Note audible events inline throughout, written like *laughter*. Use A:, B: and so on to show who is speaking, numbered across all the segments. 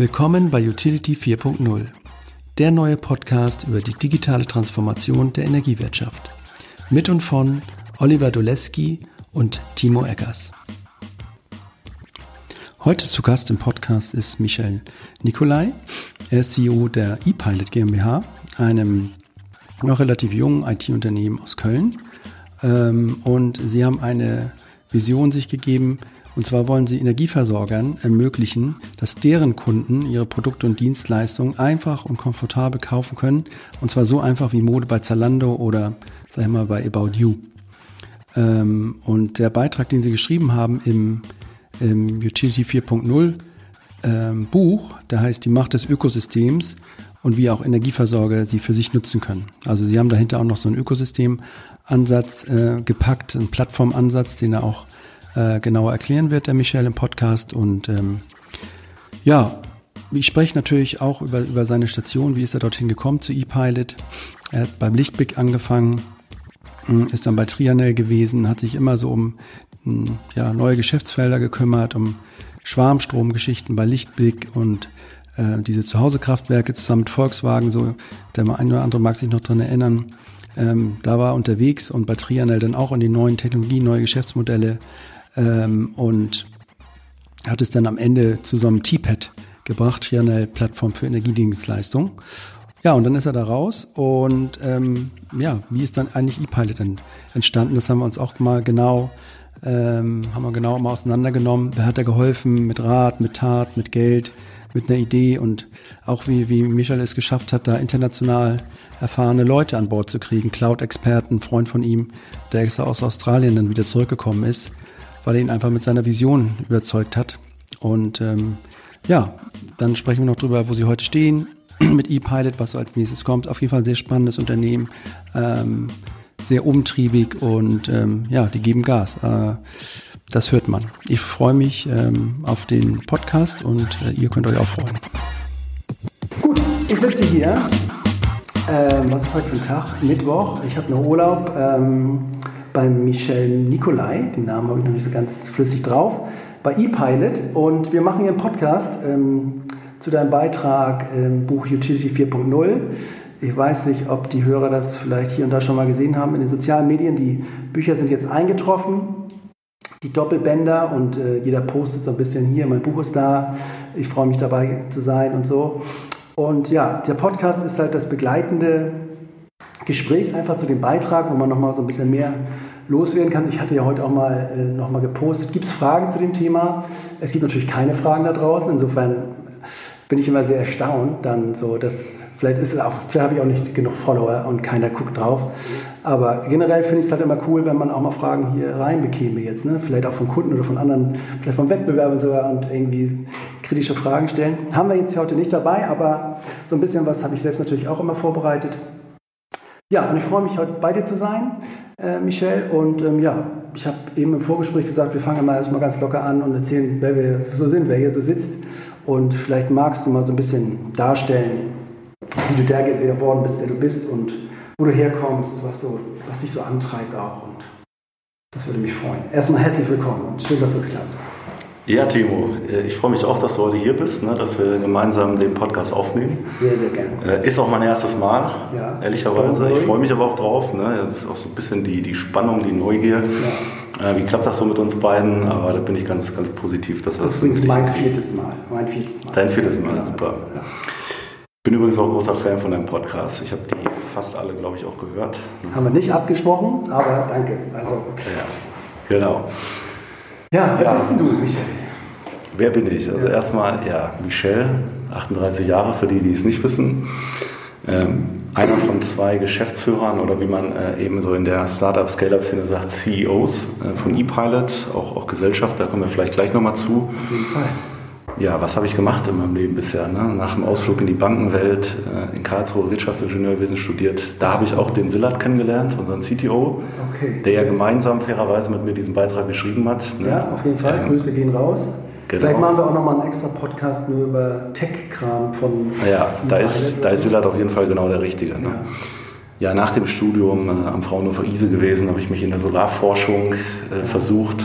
A: Willkommen bei Utility 4.0, der neue Podcast über die digitale Transformation der Energiewirtschaft. Mit und von Oliver Doleski und Timo Eggers. Heute zu Gast im Podcast ist Michel Nikolai. Er ist CEO der ePilot GmbH, einem noch relativ jungen IT-Unternehmen aus Köln. Ähm, und sie haben eine Vision sich gegeben, und zwar wollen sie Energieversorgern ermöglichen, dass deren Kunden ihre Produkte und Dienstleistungen einfach und komfortabel kaufen können. Und zwar so einfach wie Mode bei Zalando oder, sag ich mal, bei About You. Ähm, und der Beitrag, den sie geschrieben haben im, im Utility 4.0 ähm, Buch, der heißt Die Macht des Ökosystems und wie auch Energieversorger sie für sich nutzen können. Also sie haben dahinter auch noch so einen Ökosystemansatz äh, gepackt, einen Plattformansatz, den er auch äh, genauer erklären wird, der Michel im Podcast. Und ähm, ja, ich spreche natürlich auch über, über seine Station, wie ist er dorthin gekommen zu ePilot. Er hat beim Lichtblick angefangen, hm, ist dann bei Trianel gewesen, hat sich immer so um hm, ja, neue Geschäftsfelder gekümmert, um Schwarmstromgeschichten bei Lichtblick und äh, diese Zuhausekraftwerke zusammen mit Volkswagen, so der eine oder andere mag sich noch dran erinnern. Ähm, da war er unterwegs und bei Trianel dann auch in die neuen Technologien, neue Geschäftsmodelle ähm, und hat es dann am Ende zu so einem T-Pad gebracht, hier eine Plattform für Energiedienstleistung. Ja, und dann ist er da raus und ähm, ja, wie ist dann eigentlich ePilot entstanden? Das haben wir uns auch mal genau, ähm, haben wir genau mal auseinandergenommen. Wer hat da geholfen mit Rat, mit Tat, mit Geld, mit einer Idee und auch wie, wie Michael es geschafft hat, da international erfahrene Leute an Bord zu kriegen, Cloud-Experten, Freund von ihm, der extra aus Australien dann wieder zurückgekommen ist weil er ihn einfach mit seiner Vision überzeugt hat. Und ähm, ja, dann sprechen wir noch drüber, wo sie heute stehen *clears throat* mit ePilot, was so als nächstes kommt. Auf jeden Fall ein sehr spannendes Unternehmen, ähm, sehr umtriebig und ähm, ja, die geben Gas. Äh, das hört man. Ich freue mich ähm, auf den Podcast und äh, ihr könnt euch auch freuen. Gut, ich sitze hier. Ähm, was ist heute für ein Tag? Mittwoch. Ich habe noch Urlaub. Ähm, beim Michel Nicolai, den Namen habe ich noch nicht so ganz flüssig drauf, bei ePilot und wir machen hier einen Podcast ähm, zu deinem Beitrag im Buch Utility 4.0. Ich weiß nicht, ob die Hörer das vielleicht hier und da schon mal gesehen haben in den sozialen Medien. Die Bücher sind jetzt eingetroffen, die Doppelbänder und äh, jeder postet so ein bisschen hier, mein Buch ist da, ich freue mich dabei zu sein und so. Und ja, der Podcast ist halt das begleitende Gespräch einfach zu dem Beitrag, wo man nochmal so ein bisschen mehr loswerden kann. Ich hatte ja heute auch mal äh, nochmal gepostet. Gibt es Fragen zu dem Thema? Es gibt natürlich keine Fragen da draußen. Insofern bin ich immer sehr erstaunt, dann so, dass vielleicht ist es auch, vielleicht habe ich auch nicht genug Follower und keiner guckt drauf. Aber generell finde ich es halt immer cool, wenn man auch mal Fragen hier rein bekäme jetzt, ne? Vielleicht auch von Kunden oder von anderen, vielleicht von Wettbewerbern sogar und irgendwie kritische Fragen stellen. Haben wir jetzt heute nicht dabei, aber so ein bisschen was habe ich selbst natürlich auch immer vorbereitet. Ja, und ich freue mich heute bei dir zu sein, äh, Michel. Und ähm, ja, ich habe eben im Vorgespräch gesagt, wir fangen mal erstmal ganz locker an und erzählen, wer wir so sind, wer hier so sitzt. Und vielleicht magst du mal so ein bisschen darstellen, wie du der geworden bist, der du bist und wo du herkommst, was, so, was dich so antreibt auch. Und das würde mich freuen. Erstmal herzlich willkommen und schön, dass das klappt.
B: Ja, Timo, äh, ich freue mich auch, dass du heute hier bist, ne, dass wir gemeinsam den Podcast aufnehmen.
A: Sehr, sehr gerne.
B: Äh, ist auch mein erstes Mal, ja. ehrlicherweise. Ich freue mich aber auch drauf. Ne? Das ist auch so ein bisschen die, die Spannung, die Neugier. Ja. Äh, wie klappt das so mit uns beiden? Aber da bin ich ganz, ganz positiv.
A: Dass das ist übrigens mein viertes Mal. Mein viertes
B: Mal. Dein viertes Mal, ja. super. Ja. Bin übrigens auch ein großer Fan von deinem Podcast. Ich habe die fast alle, glaube ich, auch gehört.
A: Haben wir nicht abgesprochen, aber danke. Also,
B: ja, genau.
A: Ja, wer bist denn du, Michel?
B: Wer bin ich? Also erstmal, ja, Michel, 38 Jahre, für die, die es nicht wissen. Ähm, einer von zwei Geschäftsführern oder wie man äh, eben so in der Startup-Scale-Up-Szene sagt, CEOs äh, von ePilot, auch, auch Gesellschaft, da kommen wir vielleicht gleich nochmal zu.
A: Auf jeden Fall.
B: Ja, was habe ich gemacht in meinem Leben bisher? Ne? Nach dem Ausflug in die Bankenwelt, äh, in Karlsruhe Wirtschaftsingenieurwesen studiert. Da habe ich auch den Silat kennengelernt, unseren CTO, okay. der ja gemeinsam fairerweise mit mir diesen Beitrag geschrieben hat.
A: Ne? Ja, auf jeden Fall. Ähm, Grüße gehen raus. Genau. Vielleicht machen wir auch nochmal einen extra Podcast nur über Tech-Kram von.
B: Ja, da ist, da ist Silat auf jeden Fall genau der Richtige. Ne? Ja. ja. nach dem Studium äh, am Fraunhofer ISE gewesen, habe ich mich in der Solarforschung äh, versucht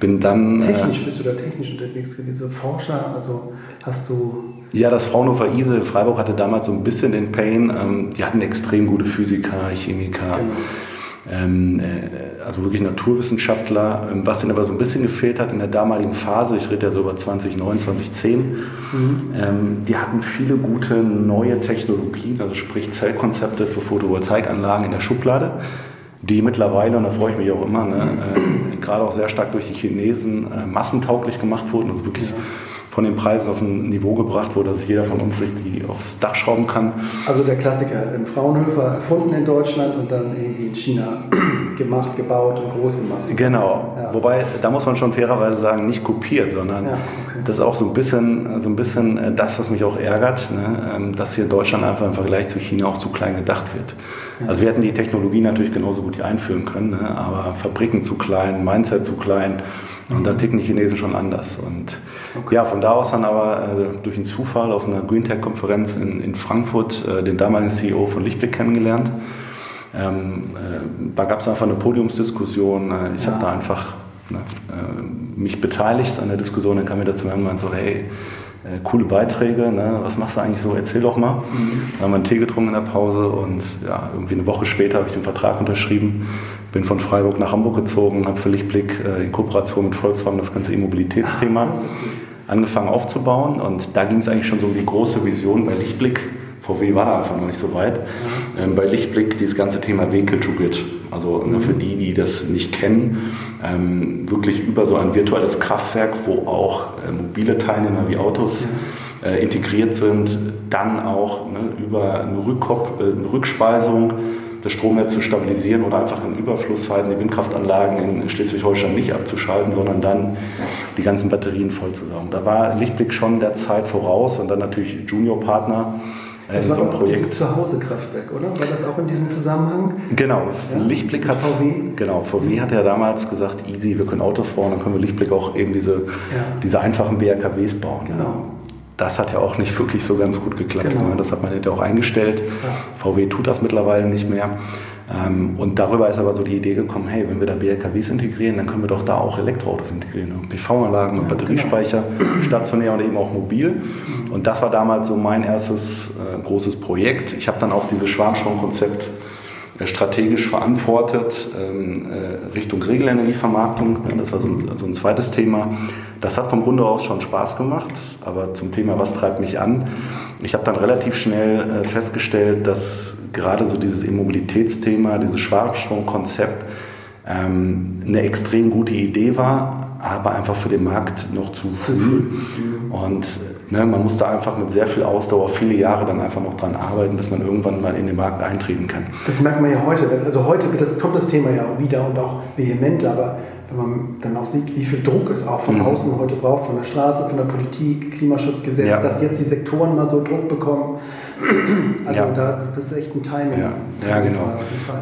B: bin dann.
A: Technisch äh, bist du da technisch unterwegs gewesen, Forscher, also hast du.
B: Ja, das Fraunhofer ISE Freiburg hatte damals so ein bisschen den Pain. Ähm, die hatten extrem gute Physiker, Chemiker. Genau also wirklich Naturwissenschaftler. Ähm, was ihnen aber so ein bisschen gefehlt hat in der damaligen Phase, ich rede ja so über 2009, 2010, mhm. ähm, die hatten viele gute neue Technologien, also sprich Zellkonzepte für Photovoltaikanlagen in der Schublade die mittlerweile, und da freue ich mich auch immer, ne, äh, gerade auch sehr stark durch die Chinesen äh, massentauglich gemacht wurden, also wirklich ja von den Preisen auf ein Niveau gebracht wurde, dass jeder von uns sich die aufs Dach schrauben kann.
A: Also der Klassiker im Fraunhofer erfunden in Deutschland und dann irgendwie in China *clears throat* gemacht, gebaut und groß gemacht.
B: Genau. Ja. Wobei, da muss man schon fairerweise sagen, nicht kopiert, sondern ja, okay. das ist auch so ein bisschen, so ein bisschen äh, das, was mich auch ärgert, ne? Ähm, dass hier Deutschland einfach im Vergleich zu China auch zu klein gedacht wird. Ja. Also wir hätten die Technologie natürlich genauso gut hier einführen können, ne? aber Fabriken zu klein, Mindset zu klein und da ticken die Chinesen schon anders. Und okay. ja, von da aus dann aber äh, durch einen Zufall auf einer Green Tech-Konferenz in, in Frankfurt äh, den damaligen CEO von Lichtblick kennengelernt. Ähm, äh, da gab es einfach eine Podiumsdiskussion. Äh, ich ja. habe da einfach ne, äh, mich beteiligt an der Diskussion. Dann kam mir dazu und meinte so, hey, äh, coole Beiträge, ne? was machst du eigentlich so, erzähl doch mal. Mhm. Dann haben wir einen Tee getrunken in der Pause und ja, irgendwie eine Woche später habe ich den Vertrag unterschrieben bin von Freiburg nach Hamburg gezogen, habe für Lichtblick äh, in Kooperation mit Volkswagen das ganze E-Mobilitätsthema angefangen aufzubauen. Und da ging es eigentlich schon so um die große Vision bei Lichtblick. VW war da einfach noch nicht so weit. Ähm, bei Lichtblick dieses ganze Thema Vehicle to Grid. Also ne, für die, die das nicht kennen, ähm, wirklich über so ein virtuelles Kraftwerk, wo auch äh, mobile Teilnehmer wie Autos äh, integriert sind, dann auch ne, über eine, Rückkop äh, eine Rückspeisung das Stromnetz zu stabilisieren oder einfach in Überflusszeiten die Windkraftanlagen in Schleswig-Holstein nicht abzuschalten, sondern dann die ganzen Batterien vollzusaugen. Da war Lichtblick schon der Zeit voraus und dann natürlich Juniorpartner.
A: Äh, das war so ein Projekt. dieses Zuhause-Kraftwerk, oder? War das auch in diesem Zusammenhang?
B: Genau. Ja? Lichtblick hat VW. Genau. VW hat ja damals gesagt, easy, wir können Autos bauen, dann können wir Lichtblick auch eben diese, ja. diese einfachen BRKWs bauen. Genau das hat ja auch nicht wirklich so ganz gut geklappt. Genau. Ne? Das hat man ja auch eingestellt. Ja. VW tut das mittlerweile nicht mehr. Ähm, und darüber ist aber so die Idee gekommen, hey, wenn wir da BLKWs integrieren, dann können wir doch da auch Elektroautos integrieren. Ne? PV-Anlagen und ja, Batteriespeicher, genau. stationär und eben auch mobil. Und das war damals so mein erstes äh, großes Projekt. Ich habe dann auch dieses Schwarmstromkonzept strategisch verantwortet ähm, äh, Richtung Regelenergievermarktung. Das war so ein, so ein, zweites Thema. Das hat vom Grunde aus schon Spaß gemacht, aber zum Thema, was treibt mich an? Ich habe dann relativ schnell äh, festgestellt, dass gerade so dieses E-Mobilitätsthema, dieses Schwarzstromkonzept ähm, eine extrem gute Idee war, aber einfach für den Markt noch zu früh. Und Ne, man muss da einfach mit sehr viel Ausdauer viele Jahre dann einfach noch dran arbeiten, dass man irgendwann mal in den Markt eintreten kann.
A: Das merkt man ja heute. Also heute das, kommt das Thema ja auch wieder und auch vehementer, aber wenn man dann auch sieht, wie viel Druck es auch von mhm. außen heute braucht, von der Straße, von der Politik, Klimaschutzgesetz, ja. dass jetzt die Sektoren mal so Druck bekommen. *clears throat* Also ja. da, das ist echt ein Timing.
B: Ja, ja genau.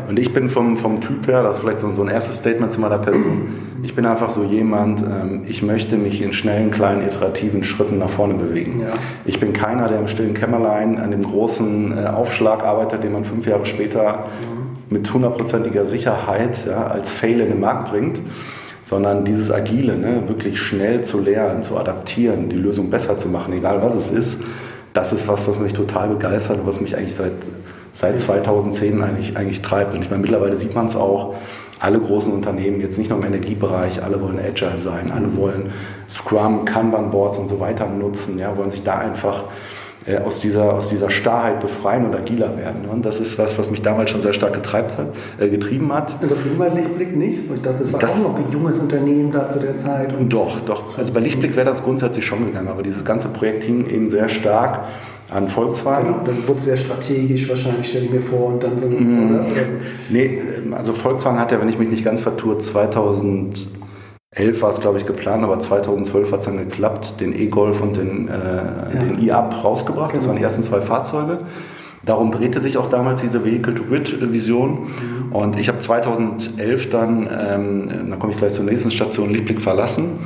B: Und ich bin vom, vom Typ her, das ist vielleicht so, so ein erstes Statement zu meiner Person, ich bin einfach so jemand, ähm, ich möchte mich in schnellen, kleinen, iterativen Schritten nach vorne bewegen. Ja. Ich bin keiner, der im stillen Kämmerlein an dem großen äh, Aufschlag arbeitet, den man fünf Jahre später mhm. mit hundertprozentiger Sicherheit ja, als Fail in den Markt bringt sondern dieses Agile, ne, wirklich schnell zu lernen, zu adaptieren, die Lösung besser zu machen, egal was es ist, das ist was, was mich total begeistert und was mich eigentlich seit, seit 2010 eigentlich, eigentlich treibt. Und ich meine, mittlerweile sieht man es auch, alle großen Unternehmen, jetzt nicht nur im Energiebereich, alle wollen agile sein, alle wollen Scrum, Kanban-Boards und so weiter nutzen, ja, wollen sich da einfach äh, aus, dieser, aus dieser Starrheit befreien und agiler werden. Und das ist was, was mich damals schon sehr stark getreibt hat, äh, getrieben hat.
A: Und das ging bei Lichtblick nicht? Ich dachte, das war das, auch noch ein junges Unternehmen da zu der Zeit.
B: doch, doch. Also bei Lichtblick wäre das grundsätzlich schon gegangen, aber dieses ganze Projekt hing eben sehr stark an Volkswagen. Genau,
A: dann wurde es sehr strategisch wahrscheinlich, stelle ich mir vor. Und dann so, mm, oder, oder?
B: Nee, also Volkswagen hat ja, wenn ich mich nicht ganz vertue, 2000 11 war es, glaube ich, geplant, aber 2012 hat es dann geklappt, den E-Golf und den, äh, ja. den E-Up rausgebracht. Genau. Das waren die ersten zwei Fahrzeuge. Darum drehte sich auch damals diese Vehicle-to-Grid-Vision. Mhm. Und ich habe 2011 dann, ähm, da komme ich gleich zur nächsten Station, Liebblick verlassen.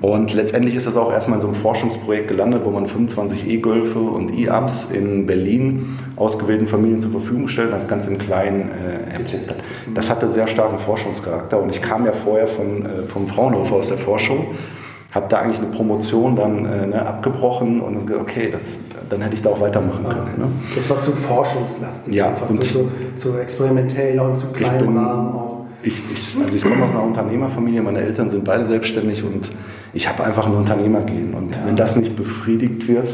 B: Und letztendlich ist das auch erstmal in so einem Forschungsprojekt gelandet, wo man 25 E-Golfe und E-Ups in Berlin ausgewählten Familien zur Verfügung stellt, das Ganze im Kleinen äh, erprobt hat. Das hatte sehr starken Forschungscharakter und ich kam ja vorher von, äh, vom Fraunhofer aus der Forschung, habe da eigentlich eine Promotion dann äh, ne, abgebrochen und gesagt, okay, das, dann hätte ich da auch weitermachen können.
A: Okay. Ne? Das war zu forschungslastig,
B: ja,
A: einfach und so, zu, zu experimentell und zu klein auch.
B: Ich, ich, also ich komme aus einer Unternehmerfamilie, meine Eltern sind beide selbstständig und ich habe einfach ein Unternehmer gehen. Und ja. wenn das nicht befriedigt wird,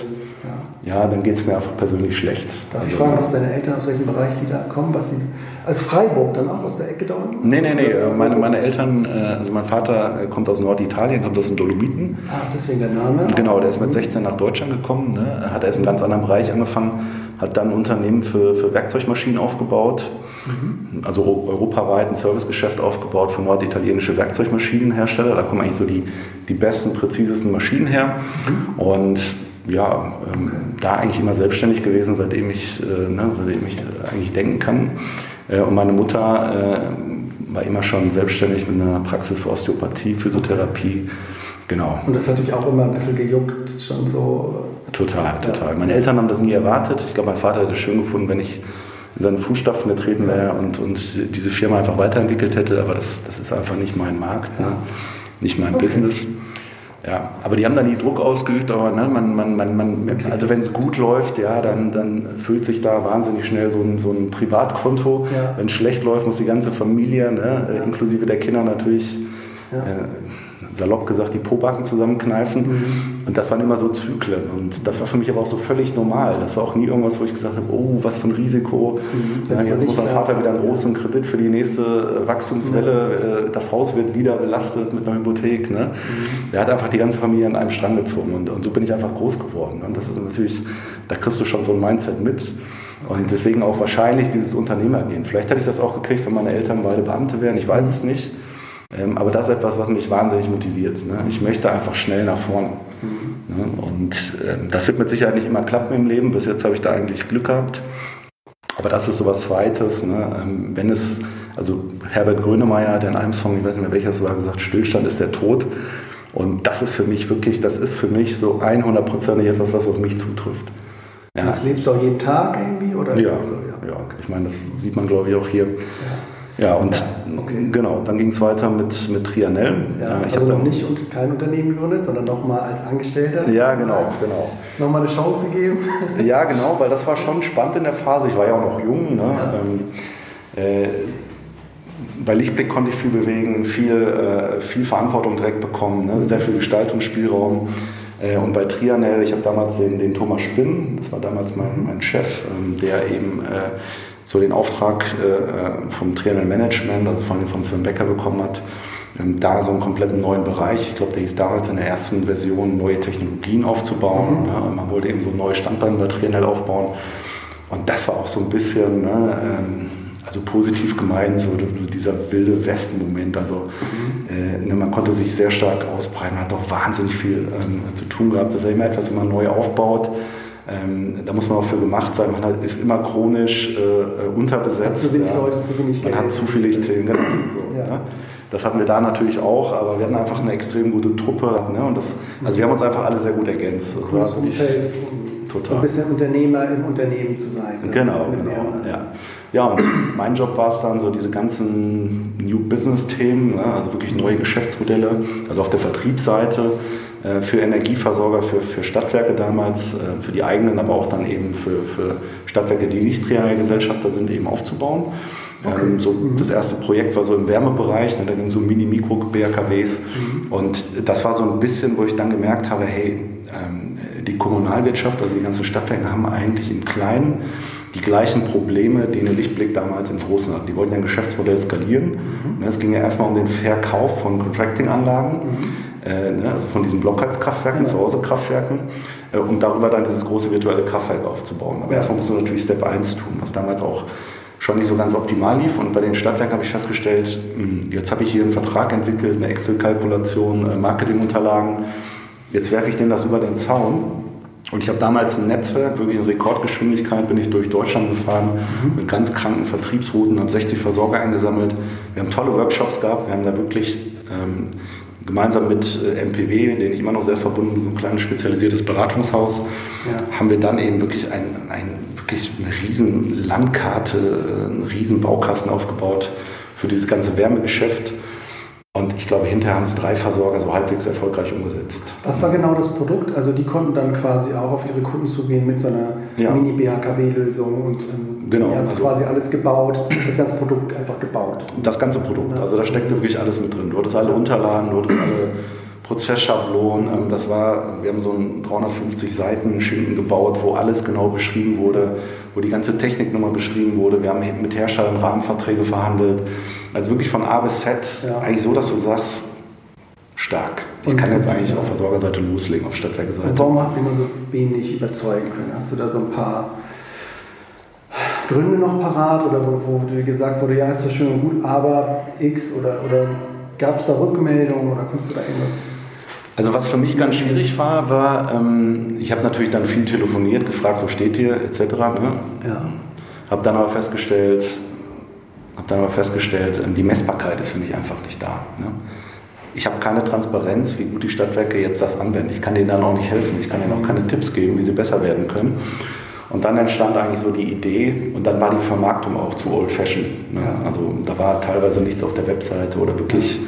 B: ja, dann geht es mir einfach persönlich schlecht.
A: Darf ich fragen, was deine Eltern aus welchem Bereich die da kommen? Was sie, als Freiburg dann auch aus der Ecke da unten?
B: Nee, nee, nee. Meine, meine Eltern, äh, also mein Vater äh, kommt aus Norditalien, kommt aus den Dolomiten.
A: Ah, deswegen der Name?
B: Genau, der ist mit 16 nach Deutschland gekommen, ne? hat erst im ganz anderen Bereich angefangen, hat dann ein Unternehmen für, für Werkzeugmaschinen aufgebaut Mhm. Also europaweit ein Servicegeschäft aufgebaut für norditalienische Werkzeugmaschinenhersteller. Da kommen eigentlich so die, die besten, präzisesten Maschinen her. Mhm. Und ja, ähm, da eigentlich immer selbstständig gewesen, seitdem ich, äh, ne, seitdem ich eigentlich denken kann. Äh, und meine Mutter äh, war immer schon selbstständig mit einer Praxis für Osteopathie, Physiotherapie. Genau.
A: Und das hat dich auch immer ein bisschen gejuckt, schon so.
B: Total, total. Ja. Meine Eltern haben das nie erwartet. Ich glaube, mein Vater hätte es schön gefunden, wenn ich in seinen Fußstapfen getreten wäre und, und diese Firma einfach weiterentwickelt hätte, aber das, das ist einfach nicht mein Markt, ne? nicht mein okay. Business. Ja, aber die haben da nie Druck ausgeübt, aber ne, man, man, man, man, also wenn es gut läuft, ja, dann, dann füllt sich da wahnsinnig schnell so ein, so ein Privatkonto. Ja. Wenn es schlecht läuft, muss die ganze Familie, ne, ja. inklusive der Kinder natürlich, ja. äh, salopp gesagt, die Pobacken zusammenkneifen. Mhm. Und das waren immer so Zyklen. Und das war für mich aber auch so völlig normal. Das war auch nie irgendwas, wo ich gesagt habe, oh, was für ein Risiko. Mhm. Ja, jetzt muss mein Vater wieder einen großen Kredit für die nächste äh, Wachstumswelle. Mhm. Das Haus wird wieder belastet mit einer Hypothek. Ne? Mhm. Der hat einfach die ganze Familie an einem Strang gezogen. Und, und so bin ich einfach groß geworden. Und das ist natürlich, da kriegst du schon so ein Mindset mit. Und deswegen auch wahrscheinlich dieses Unternehmergehen. Vielleicht hätte ich das auch gekriegt, wenn meine Eltern beide Beamte wären. Ich weiß es nicht. Ähm, aber das ist etwas, was mich wahnsinnig motiviert. Ne? Ich möchte einfach schnell nach vorne. Mhm. Ne? Und ähm, das wird mit Sicherheit nicht immer klappen im Leben. Bis jetzt habe ich da eigentlich Glück gehabt. Aber das ist so was Zweites. Ne? Ähm, wenn es, also Herbert Grönemeyer hat in einem Song, ich weiß nicht mehr welcher es war, gesagt, Stillstand ist der Tod. Und das ist für mich wirklich, das ist für mich so 100%ig etwas, was auf mich zutrifft.
A: Ja. Das lebst du auch jeden Tag irgendwie? Oder
B: ja, so? ja, ja, ich meine, das sieht man glaube ich auch hier. Ja. Ja, und okay. genau, dann ging es weiter mit, mit Trianel.
A: Ja, ich also noch nicht und kein Unternehmen gegründet, sondern nochmal als Angestellter.
B: Ja, genau, genau.
A: Nochmal eine Chance gegeben. *laughs*
B: Ja, genau, weil das war schon spannend in der Phase. Ich war ja auch noch jung. Ne? Ja. Ähm, äh, bei Lichtblick konnte ich viel bewegen, viel, äh, viel Verantwortung direkt bekommen, ne? sehr viel Gestaltungsspielraum. Äh, und bei Trianel, ich habe damals den, den Thomas Spinn, das war damals mein, mein Chef, ähm, der eben äh, so den Auftrag äh, vom Trainer Management, also von vom Sven Becker bekommen hat, ähm, da so einen kompletten neuen Bereich, ich glaube, der hieß damals in der ersten Version, neue Technologien aufzubauen. Mhm. Ja, man wollte eben so neue Standbeine bei Trienel aufbauen. Und das war auch so ein bisschen, ne, ähm, also positiv gemeint, so, so dieser wilde Westen-Moment. Also mhm. äh, ne, man konnte sich sehr stark ausbreiten, hat auch wahnsinnig viel ähm, zu tun gehabt. Das ist ja immer etwas, wenn man neu aufbaut. Ähm, da muss man auch für gemacht sein. Man hat, ist immer chronisch äh, unterbesetzt.
A: Zu wenig ja. Leute, zu wenig
B: Geld. Man hat zu viele Themen. Genau. So, ja. ja. Das hatten wir da natürlich auch, aber wir hatten einfach eine extrem gute Truppe. Ne? Und das, also wir haben uns einfach alle sehr gut ergänzt.
A: Das war Umfeld, total. So ein bisschen Unternehmer im Unternehmen zu sein.
B: Ne? Genau, genau. Ja. ja, und mein Job war es dann, so diese ganzen New Business-Themen, ne? also wirklich neue Geschäftsmodelle, also auf der Vertriebsseite äh, für Energieversorger, für, für Stadtwerke damals, äh, für die eigenen, aber auch dann eben für, für Stadtwerke, die nicht Triangelgesellschafter sind, eben aufzubauen. Okay. Ähm, so mhm. Das erste Projekt war so im Wärmebereich, ne, da ging so Mini-Mikro-BRKWs. Mhm. Und das war so ein bisschen, wo ich dann gemerkt habe, hey, ähm, die Kommunalwirtschaft, also die ganzen Stadtwerke haben eigentlich im Kleinen die gleichen Probleme, die eine Lichtblick damals im Großen hat. Die wollten ja ein Geschäftsmodell skalieren. Mhm. Ne, es ging ja erstmal um den Verkauf von Contracting-Anlagen. Mhm äh, also von diesen Blockheizkraftwerken, ja. Zuhause-Kraftwerken, äh, um darüber dann dieses große virtuelle Kraftwerk aufzubauen. Aber erstmal musst du natürlich Step 1 tun, was damals auch schon nicht so ganz optimal lief. Und bei den Stadtwerken habe ich festgestellt, hm, jetzt habe ich hier einen Vertrag entwickelt, eine Excel-Kalkulation, äh, Marketingunterlagen. Jetzt werfe ich denen das über den Zaun. Und ich habe damals ein Netzwerk, wirklich in Rekordgeschwindigkeit bin ich durch Deutschland gefahren, mhm. mit ganz kranken Vertriebsrouten, habe 60 Versorger eingesammelt. Wir haben tolle Workshops gehabt, wir haben da wirklich ähm, gemeinsam mit äh, MPW, denen ich immer noch sehr verbunden bin, so ein kleines spezialisiertes Beratungshaus, ja. haben wir dann eben wirklich ein, ein, wirklich eine riesen Landkarte, einen riesen Baukasten aufgebaut für dieses ganze Wärmegeschäft. Und ich glaube, hinterher haben es drei Versorger so halbwegs erfolgreich umgesetzt.
A: Was war genau das Produkt? Also die konnten dann quasi auch auf ihre Kunden zugehen mit so einer ja. Mini-BHKW-Lösung und ähm, genau, die haben also quasi alles gebaut, das ganze Produkt einfach gebaut.
B: Das ganze Produkt, also da steckte wirklich alles mit drin. Du hattest alle Unterlagen, du hattest alle Prozessschablonen. Ähm, das war, wir haben so einen 350 Seiten Schinken gebaut, wo alles genau beschrieben wurde, wo die ganze Technik nochmal beschrieben wurde. Wir haben mit Herstellern Rahmenverträge verhandelt. Also wirklich von A bis Z, ja. eigentlich so, dass du sagst, stark. Ich und kann jetzt eigentlich ja. auf Versorgerseite loslegen, auf Stadtwerkeseite. Und
A: warum habt ihr nur so wenig überzeugen können? Hast du da so ein paar Gründe noch parat oder wo, wo gesagt wurde, ja, ist zwar schön und gut, aber X oder, oder gab es da Rückmeldungen oder konntest du da irgendwas
B: also was für mich ganz schwierig war, war, ähm, ich habe natürlich dann viel telefoniert, gefragt, wo steht ihr, etc. Ne? Ja. Habe dann aber festgestellt, habe dann aber festgestellt, ähm, die Messbarkeit ist für mich einfach nicht da. Ne? Ich habe keine Transparenz, wie gut die Stadtwerke jetzt das anwenden. Ich kann denen dann auch nicht helfen. Ich kann ihnen auch keine Tipps geben, wie sie besser werden können. Und dann entstand eigentlich so die Idee und dann war die Vermarktung auch zu old fashioned. Ne? Also da war teilweise nichts auf der Webseite oder wirklich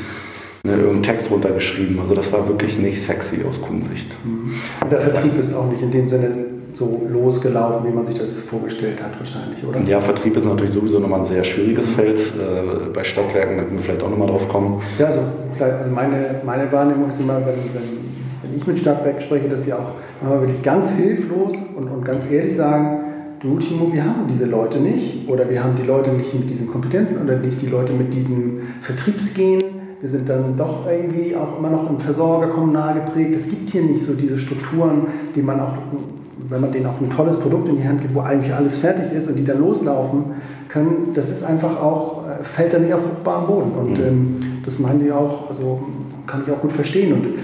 B: ne, irgendeinen Text runtergeschrieben. Also das war wirklich nicht sexy aus Kundensicht.
A: Mhm. Und der Vertrieb ist auch nicht in dem Sinne so losgelaufen, wie man sich das vorgestellt hat wahrscheinlich, oder?
B: Ja, Vertrieb ist natürlich sowieso nochmal ein sehr schwieriges Feld. Äh, bei Stadtwerken, da können wir vielleicht auch nochmal drauf kommen.
A: Ja, also, also meine, meine Wahrnehmung ist immer, wenn, wenn ich mit Stadtwerken spreche, dass sie auch manchmal wirklich ganz hilflos und, und ganz ehrlich sagen, du Timo, wir haben diese Leute nicht oder wir haben die Leute nicht mit diesen Kompetenzen oder nicht die Leute mit diesem Vertriebsgehen wir sind dann doch irgendwie auch immer noch im Versorger kommunal geprägt. Es gibt hier nicht so diese Strukturen, die man auch, wenn man denen auch ein tolles Produkt in die Hand gibt, wo eigentlich alles fertig ist und die dann loslaufen können, das ist einfach auch, äh, fällt dann nicht auf fruchtbaren Boden. Und mhm. ähm, das meinen die auch, also kann ich auch gut verstehen. Und äh,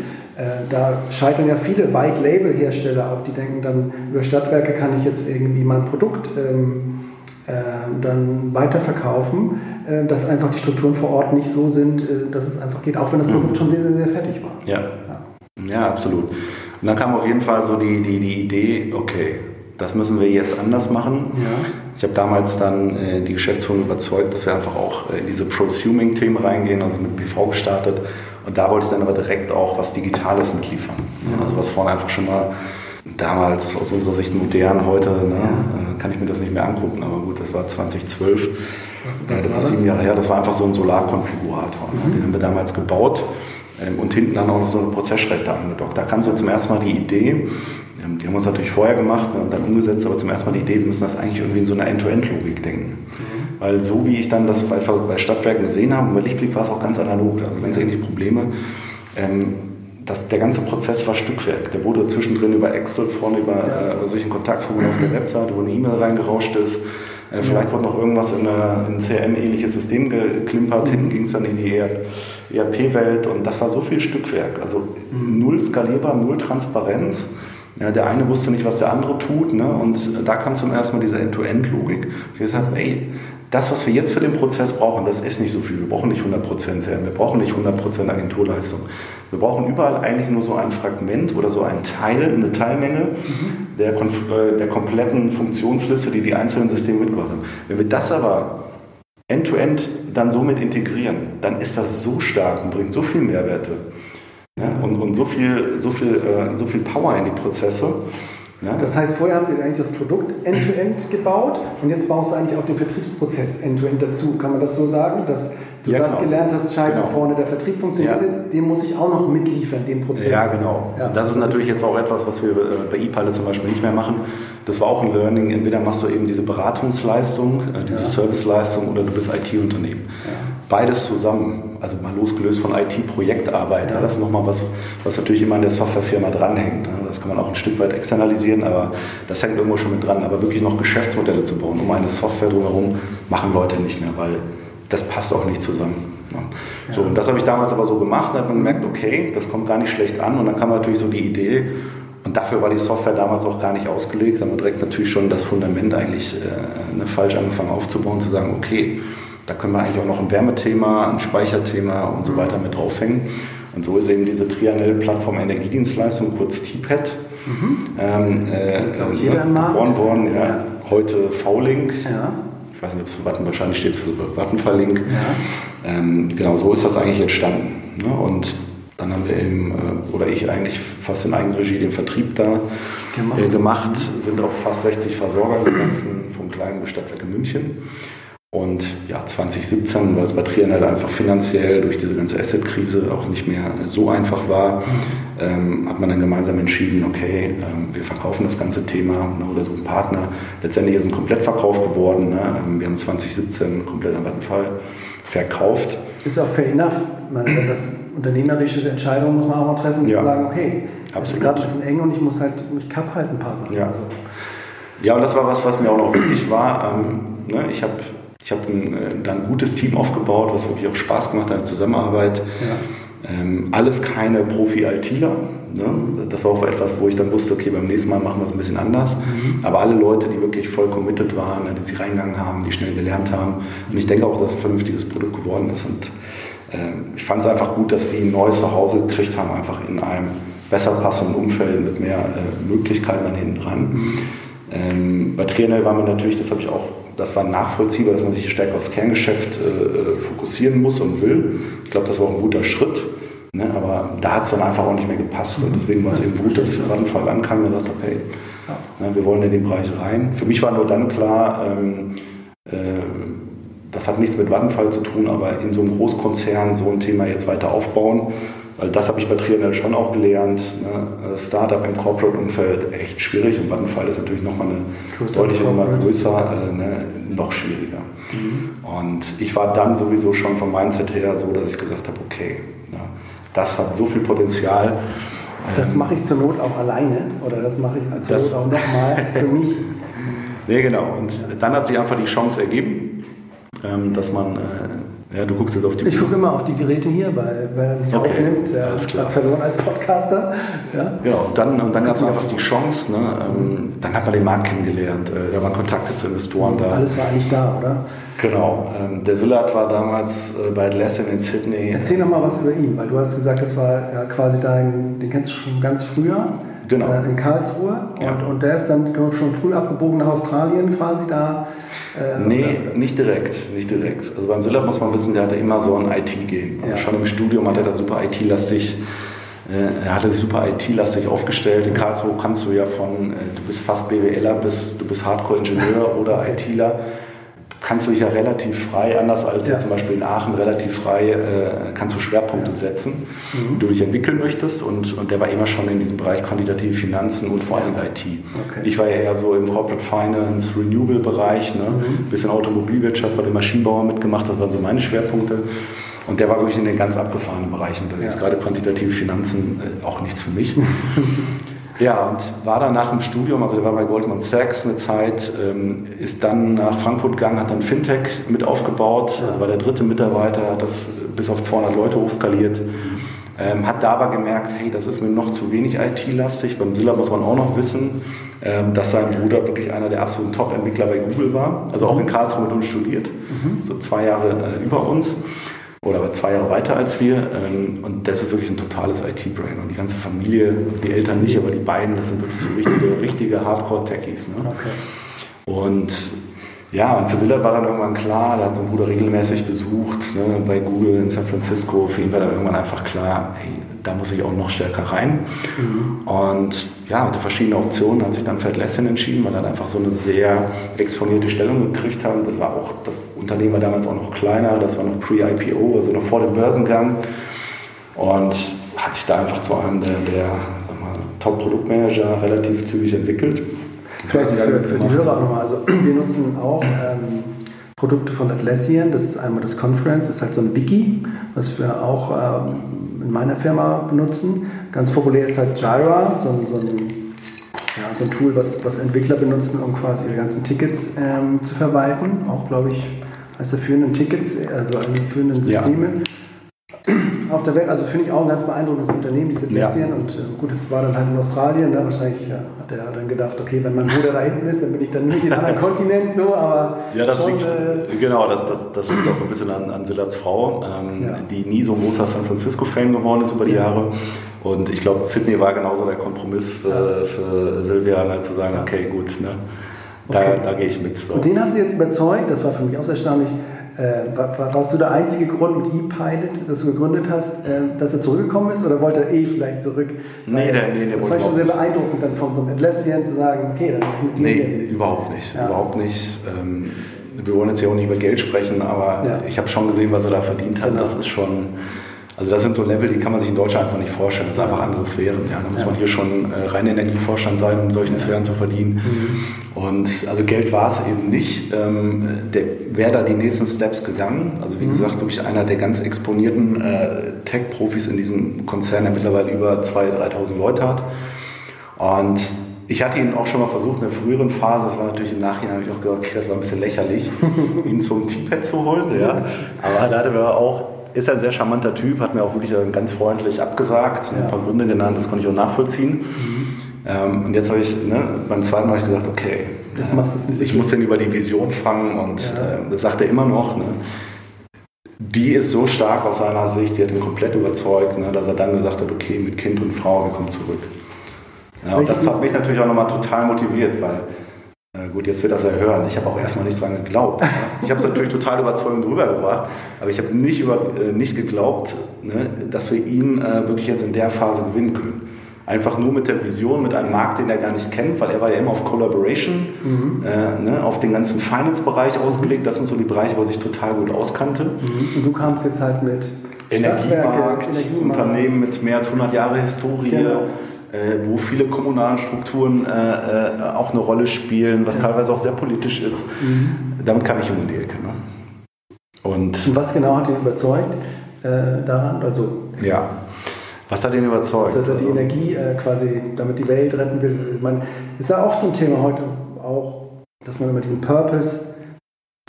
A: da scheitern ja viele Bike-Label-Hersteller auch, die denken dann, über Stadtwerke kann ich jetzt irgendwie mein Produkt ähm, äh, dann weiterverkaufen, äh, dass einfach die Strukturen vor Ort nicht so sind, äh, dass es einfach geht, auch wenn das Produkt mhm. schon sehr, sehr, sehr fertig war.
B: Ja. ja. ja, absolut. Und dann kam auf jeden Fall so die, die, die Idee, okay, das müssen wir jetzt anders machen. Ja. Ich habe damals dann äh, die Geschäftsführung überzeugt, dass wir einfach auch in diese Prosuming-Themen reingehen, also mit PV gestartet. Und da wollte ich dann aber direkt auch was Digitales mitliefern. Ja. Also was vorne einfach schon mal damals aus unserer Sicht modern, heute ne, ja. kann ich mir das nicht mehr angucken, aber gut, das war 2012. Das, das ist sieben Jahre her, das war einfach so ein Solarkonfigurator. Ne? Mhm. Den haben wir damals gebaut ähm, und hinten dann auch noch so eine Prozessschränke angedockt. Da kam so zum ersten Mal die Idee, ähm, die haben wir uns natürlich vorher gemacht ne, und dann umgesetzt, aber zum ersten Mal die Idee, wir müssen das eigentlich irgendwie in so einer End-to-End-Logik denken. Mhm. Weil so wie ich dann das bei, bei Stadtwerken gesehen habe, bei Lichtblick war es auch ganz analog, also ganz ähnliche Probleme. Ähm, das, der ganze Prozess war Stückwerk. Der wurde zwischendrin über Excel, vorne über, äh, sich ein Kontaktformular auf der Webseite, wo eine E-Mail reingerauscht ist. Äh, vielleicht wurde noch irgendwas in, ein CRM-ähnliches System geklimpert. Hinten ging es dann in die ERP-Welt und das war so viel Stückwerk. Also null skalierbar, null Transparenz. Ja, der eine wusste nicht, was der andere tut. Ne? Und da kam zum ersten Mal diese End-to-End-Logik. Ich habe gesagt, ey, das, was wir jetzt für den Prozess brauchen, das ist nicht so viel. Wir brauchen nicht 100% CRM, wir brauchen nicht 100% Agenturleistung. Wir brauchen überall eigentlich nur so ein Fragment oder so ein Teil, eine Teilmenge mhm. der, äh, der kompletten Funktionsliste, die die einzelnen Systeme mitgebracht haben. Wenn wir das aber end-to-end -end dann somit integrieren, dann ist das so stark und bringt so viel Mehrwerte ja, und, und so, viel, so, viel, äh, so viel Power in die Prozesse.
A: Ja. Das heißt, vorher habt ihr eigentlich das Produkt end-to-end -end gebaut und jetzt baust du eigentlich auch den Vertriebsprozess end-to-end -end dazu. Kann man das so sagen? Dass du ja, das genau. gelernt hast, scheiße, genau. vorne der Vertrieb funktioniert ja. ist, den muss ich auch noch mitliefern, den Prozess.
B: Ja, genau. Ja. Das ist natürlich jetzt auch etwas, was wir äh, bei ePilot zum Beispiel nicht mehr machen. Das war auch ein Learning. Entweder machst du eben diese Beratungsleistung, äh, diese Serviceleistung oder du bist IT-Unternehmen. Beides zusammen, also mal losgelöst von IT-Projektarbeiter, das ist nochmal was, was natürlich immer an der Softwarefirma dranhängt. Das kann man auch ein Stück weit externalisieren, aber das hängt irgendwo schon mit dran. Aber wirklich noch Geschäftsmodelle zu bauen, um eine Software drumherum, machen Leute nicht mehr, weil das passt auch nicht zusammen. Ja. So, und das habe ich damals aber so gemacht und habe gemerkt, okay, das kommt gar nicht schlecht an. Und dann kam natürlich so die Idee, und dafür war die Software damals auch gar nicht ausgelegt. Da haben wir direkt natürlich schon das Fundament eigentlich äh, ne, falsch angefangen aufzubauen, zu sagen, okay, da können wir eigentlich auch noch ein Wärmethema, ein Speicherthema und so weiter mit draufhängen. Und so ist eben diese Trianel-Plattform Energiedienstleistung, kurz TPET, mhm. ähm,
A: äh, jeder ne,
B: geboren worden. Ja. ja. Heute V-Link. Ja. Ich weiß nicht, ob es für Watten, wahrscheinlich steht für Vattenfall-Link. Ja. Ähm, genau, so ist das eigentlich entstanden. Ne? Und dann haben wir eben, äh, oder ich eigentlich fast in Eigenregie den Vertrieb da gemacht, äh, gemacht sind auf fast 60 Versorger gewachsen vom kleinen Bestadtwerk in München. Und ja, 2017, weil es bei Trianel einfach finanziell durch diese ganze Asset-Krise auch nicht mehr so einfach war, ähm, hat man dann gemeinsam entschieden, okay, ähm, wir verkaufen das ganze Thema ne, oder so ein Partner. Letztendlich ist ein Komplettverkauf geworden. Ne? Ähm, wir haben 2017 komplett an Vattenfall verkauft.
A: Ist auch fair enough. Man, das unternehmerische Entscheidung muss man auch mal treffen und ja, sagen, okay, das ist gerade ein bisschen eng und ich muss halt, ich kapp halt ein paar Sachen.
B: Ja. Also. ja, und das war was, was mir auch noch wichtig war. Ähm, ne, ich habe ich habe äh, dann ein gutes Team aufgebaut, was wirklich auch Spaß gemacht hat, in Zusammenarbeit. Ja. Ähm, alles keine Profi-ITler. Ne? Das war auch etwas, wo ich dann wusste, okay, beim nächsten Mal machen wir es ein bisschen anders. Mhm. Aber alle Leute, die wirklich voll committed waren, die sich reingegangen haben, die schnell gelernt haben. Und ich denke auch, dass es ein vernünftiges Produkt geworden ist. Und äh, ich fand es einfach gut, dass sie ein neues Zuhause gekriegt haben, einfach in einem besser passenden Umfeld mit mehr äh, Möglichkeiten dann hinten dran. Mhm. Ähm, bei Trainer waren wir natürlich, das habe ich auch das war nachvollziehbar, dass man sich stärker aufs Kerngeschäft äh, fokussieren muss und will. Ich glaube, das war auch ein guter Schritt. Ne? Aber da hat es dann einfach auch nicht mehr gepasst. Und deswegen war es eben gut, dass Vattenfall ankam und gesagt hat, hey, ne, wir wollen in den Bereich rein. Für mich war nur dann klar, ähm, äh, das hat nichts mit Vattenfall zu tun, aber in so einem Großkonzern so ein Thema jetzt weiter aufbauen weil das habe ich bei Trianel schon auch gelernt. Ne? Startup im Corporate-Umfeld echt schwierig und Vattenfall ist natürlich nochmal eine größer deutliche Nummer größer, äh, ne? noch schwieriger. Mhm. Und ich war dann sowieso schon vom Mindset her so, dass ich gesagt habe, okay, ne? das hat so viel Potenzial.
A: Das ähm, mache ich zur Not auch alleine oder das mache ich zur Not auch nochmal für mich. *laughs*
B: nee, genau. Und dann hat sich einfach die Chance ergeben, ähm, dass man äh, ja, du guckst jetzt auf die
A: Ich gucke immer auf die Geräte hier, weil wenn er mich okay. aufnimmt, der Alles klar. verloren als Podcaster. Ja,
B: ja und dann, und dann gab es einfach die Chance, ne, ähm, dann hat man den Markt kennengelernt, äh, da waren Kontakte zu Investoren da.
A: Alles war eigentlich da, oder?
B: Genau. Ähm, der Silat war damals äh, bei Atlassian in Sydney.
A: Erzähl noch mal was über ihn, weil du hast gesagt, das war ja quasi dein, den kennst du schon ganz früher. Genau. Äh, in Karlsruhe. Und, ja. und der ist dann schon früh abgebogen nach Australien quasi da
B: äh, nee, nicht direkt, nicht direkt. Also beim Sillach muss man wissen, der hatte immer so ein IT-Gehen. Also ja. schon im Studium hat er da super IT-lastig, äh, er hatte sich super IT-lastig aufgestellt. In Karlsruhe kannst du ja von, äh, du bist fast BWLer, bis, du bist Hardcore-Ingenieur *laughs* oder ITler kannst du dich ja relativ frei, anders als ja. zum Beispiel in Aachen, relativ frei äh, kannst du Schwerpunkte setzen, mhm. die du dich entwickeln möchtest. Und, und der war immer schon in diesem Bereich quantitative Finanzen und vor allem IT. Okay. Ich war ja eher so im Corporate Finance, Renewable-Bereich, ne? Mhm. bisschen Automobilwirtschaft, bei den Maschinenbauern mitgemacht, das waren so meine Schwerpunkte. Und der war wirklich in den ganz abgefahrenen Bereichen unterwegs. Ja. Gerade quantitative Finanzen äh, auch nichts für mich. *laughs* Ja, und war dann nach dem Studium, also der war bei Goldman Sachs eine Zeit, ähm, ist dann nach Frankfurt gegangen, hat dann Fintech mit aufgebaut, also war der dritte Mitarbeiter, hat das bis auf 200 Leute hochskaliert. Ähm, hat da aber gemerkt, hey, das ist mir noch zu wenig IT-lastig. Beim Silla muss man auch noch wissen, ähm, dass sein Bruder wirklich einer der absoluten Top-Entwickler bei Google war, also auch in Karlsruhe mit uns studiert, mhm. so zwei Jahre äh, über uns oder zwei Jahre weiter als wir. Ähm, und das ist wirklich ein totales IT-Brain. Und die ganze Familie, die Eltern nicht, aber die beiden, das sind wirklich so richtige, richtige Hardcore-Techies. Ne? Okay. Und ja, und für Sillard war dann irgendwann klar, der hat seinen Bruder regelmäßig besucht, ne, bei Google in San Francisco. Für ihn war dann irgendwann einfach klar, hey, da muss ich auch noch stärker rein. Mhm. Und ja, unter verschiedenen Optionen hat sich dann für Atlassian entschieden, weil er einfach so eine sehr exponierte Stellung gekriegt hat. Das war auch, das Unternehmen war damals auch noch kleiner, das war noch pre-IPO, also noch vor dem Börsengang. Und hat sich da einfach zu einem der, der Top-Produktmanager relativ zügig entwickelt.
A: Vielleicht für, für die Hörer auch nochmal. Also wir nutzen auch ähm, Produkte von Atlassian. Das ist einmal das Conference, das ist halt so ein Wiki, was wir auch ähm, in meiner Firma benutzen. Ganz populär ist halt Jira, so, so, ein, ja, so ein Tool, was, was Entwickler benutzen, um quasi ihre ganzen Tickets ähm, zu verwalten. Auch, glaube ich, als der führenden Tickets, also an führenden Systeme. Ja. Auf der Welt. Also finde ich auch ein ganz beeindruckendes Unternehmen, diese Atlassian. Ja. Und äh, gut, es war dann halt in Australien. Ne? Wahrscheinlich ja, hat er dann gedacht, okay, wenn mein Bruder da hinten ist, dann bin ich dann nicht in einem anderen Kontinent so. Aber
B: ja, das schon, liegt, äh, genau, das, das, das liegt auch so ein bisschen an, an Silats Frau, ähm, ja. die nie so ein großer San Francisco-Fan geworden ist über die Jahre. Und ich glaube, Sydney war genauso der Kompromiss für, für Silvia, halt zu sagen, okay, gut, ne? da, okay. da gehe ich mit.
A: So. Und den hast du jetzt überzeugt, das war für mich auch sehr erstaunlich, äh, war, warst du der einzige Grund mit ePilot, dass du gegründet hast, äh, dass er zurückgekommen ist oder wollte er eh vielleicht zurück?
B: Nee, der, nee, der
A: Das war schon sehr beeindruckend, dann von so einem Atlassian zu sagen, okay, das ist
B: mit dir. Nee, überhaupt nicht. Ja. Überhaupt nicht. Ähm, wir wollen jetzt ja auch nicht über Geld sprechen, aber ja. ich habe schon gesehen, was er da verdient hat. Genau. Das ist schon also das sind so Level, die kann man sich in Deutschland einfach nicht vorstellen. Das sind einfach andere Sphären. Ja. Da muss ja. man hier schon äh, rein Energievorstand sein, um solchen ja. Sphären zu verdienen. Mhm. Und also Geld war es eben nicht. Ähm, der wäre da die nächsten Steps gegangen. Also wie mhm. gesagt, wirklich einer der ganz exponierten äh, Tech-Profis in diesem Konzern, der mittlerweile über 2.000, 3.000 Leute hat. Und ich hatte ihn auch schon mal versucht, in der früheren Phase, das war natürlich im Nachhinein, habe ich auch gesagt, okay, das war ein bisschen lächerlich, *laughs* ihn zum T-Pad zu holen. Ja. Aber da hatte wir auch ist ein sehr charmanter Typ, hat mir auch wirklich ganz freundlich abgesagt, ja. ein paar Gründe genannt, das konnte ich auch nachvollziehen. Mhm. Ähm, und jetzt habe ich, ne, beim zweiten Mal gesagt, okay, das äh, machst ich muss den über die Vision fangen und ja. äh, das sagt er immer noch. Ne, die ist so stark aus seiner Sicht, die hat ihn komplett überzeugt, ne, dass er dann gesagt hat, okay, mit Kind und Frau, wir kommen zurück. Ja, und das hat mich natürlich auch nochmal total motiviert, weil äh, gut, jetzt wird das ja hören. Ich habe auch erstmal nicht dran geglaubt. Ich habe es natürlich total überzeugend rübergebracht, aber ich habe nicht, über, äh, nicht geglaubt, ne, dass wir ihn äh, wirklich jetzt in der Phase gewinnen können. Einfach nur mit der Vision, mit einem Markt, den er gar nicht kennt, weil er war ja immer auf Collaboration, mhm. äh, ne, auf den ganzen Finance-Bereich ausgelegt. Das sind so die Bereiche, wo er sich total gut auskannte.
A: Mhm. Und du kamst jetzt halt mit
B: Energiemarkt, Energiemarkt, Unternehmen mit mehr als 100 Jahre Historie. Genau wo viele kommunale Strukturen äh, äh, auch eine Rolle spielen, was teilweise auch sehr politisch ist. Mhm. Damit kam ich um die Ecke. Ne?
A: Und, Und, was genau hat ihn überzeugt äh, daran? Also,
B: ja. Was hat ihn überzeugt?
A: Dass er die Energie äh, quasi, damit die Welt retten will. Man ist ja oft ein Thema heute auch, dass man immer diesen Purpose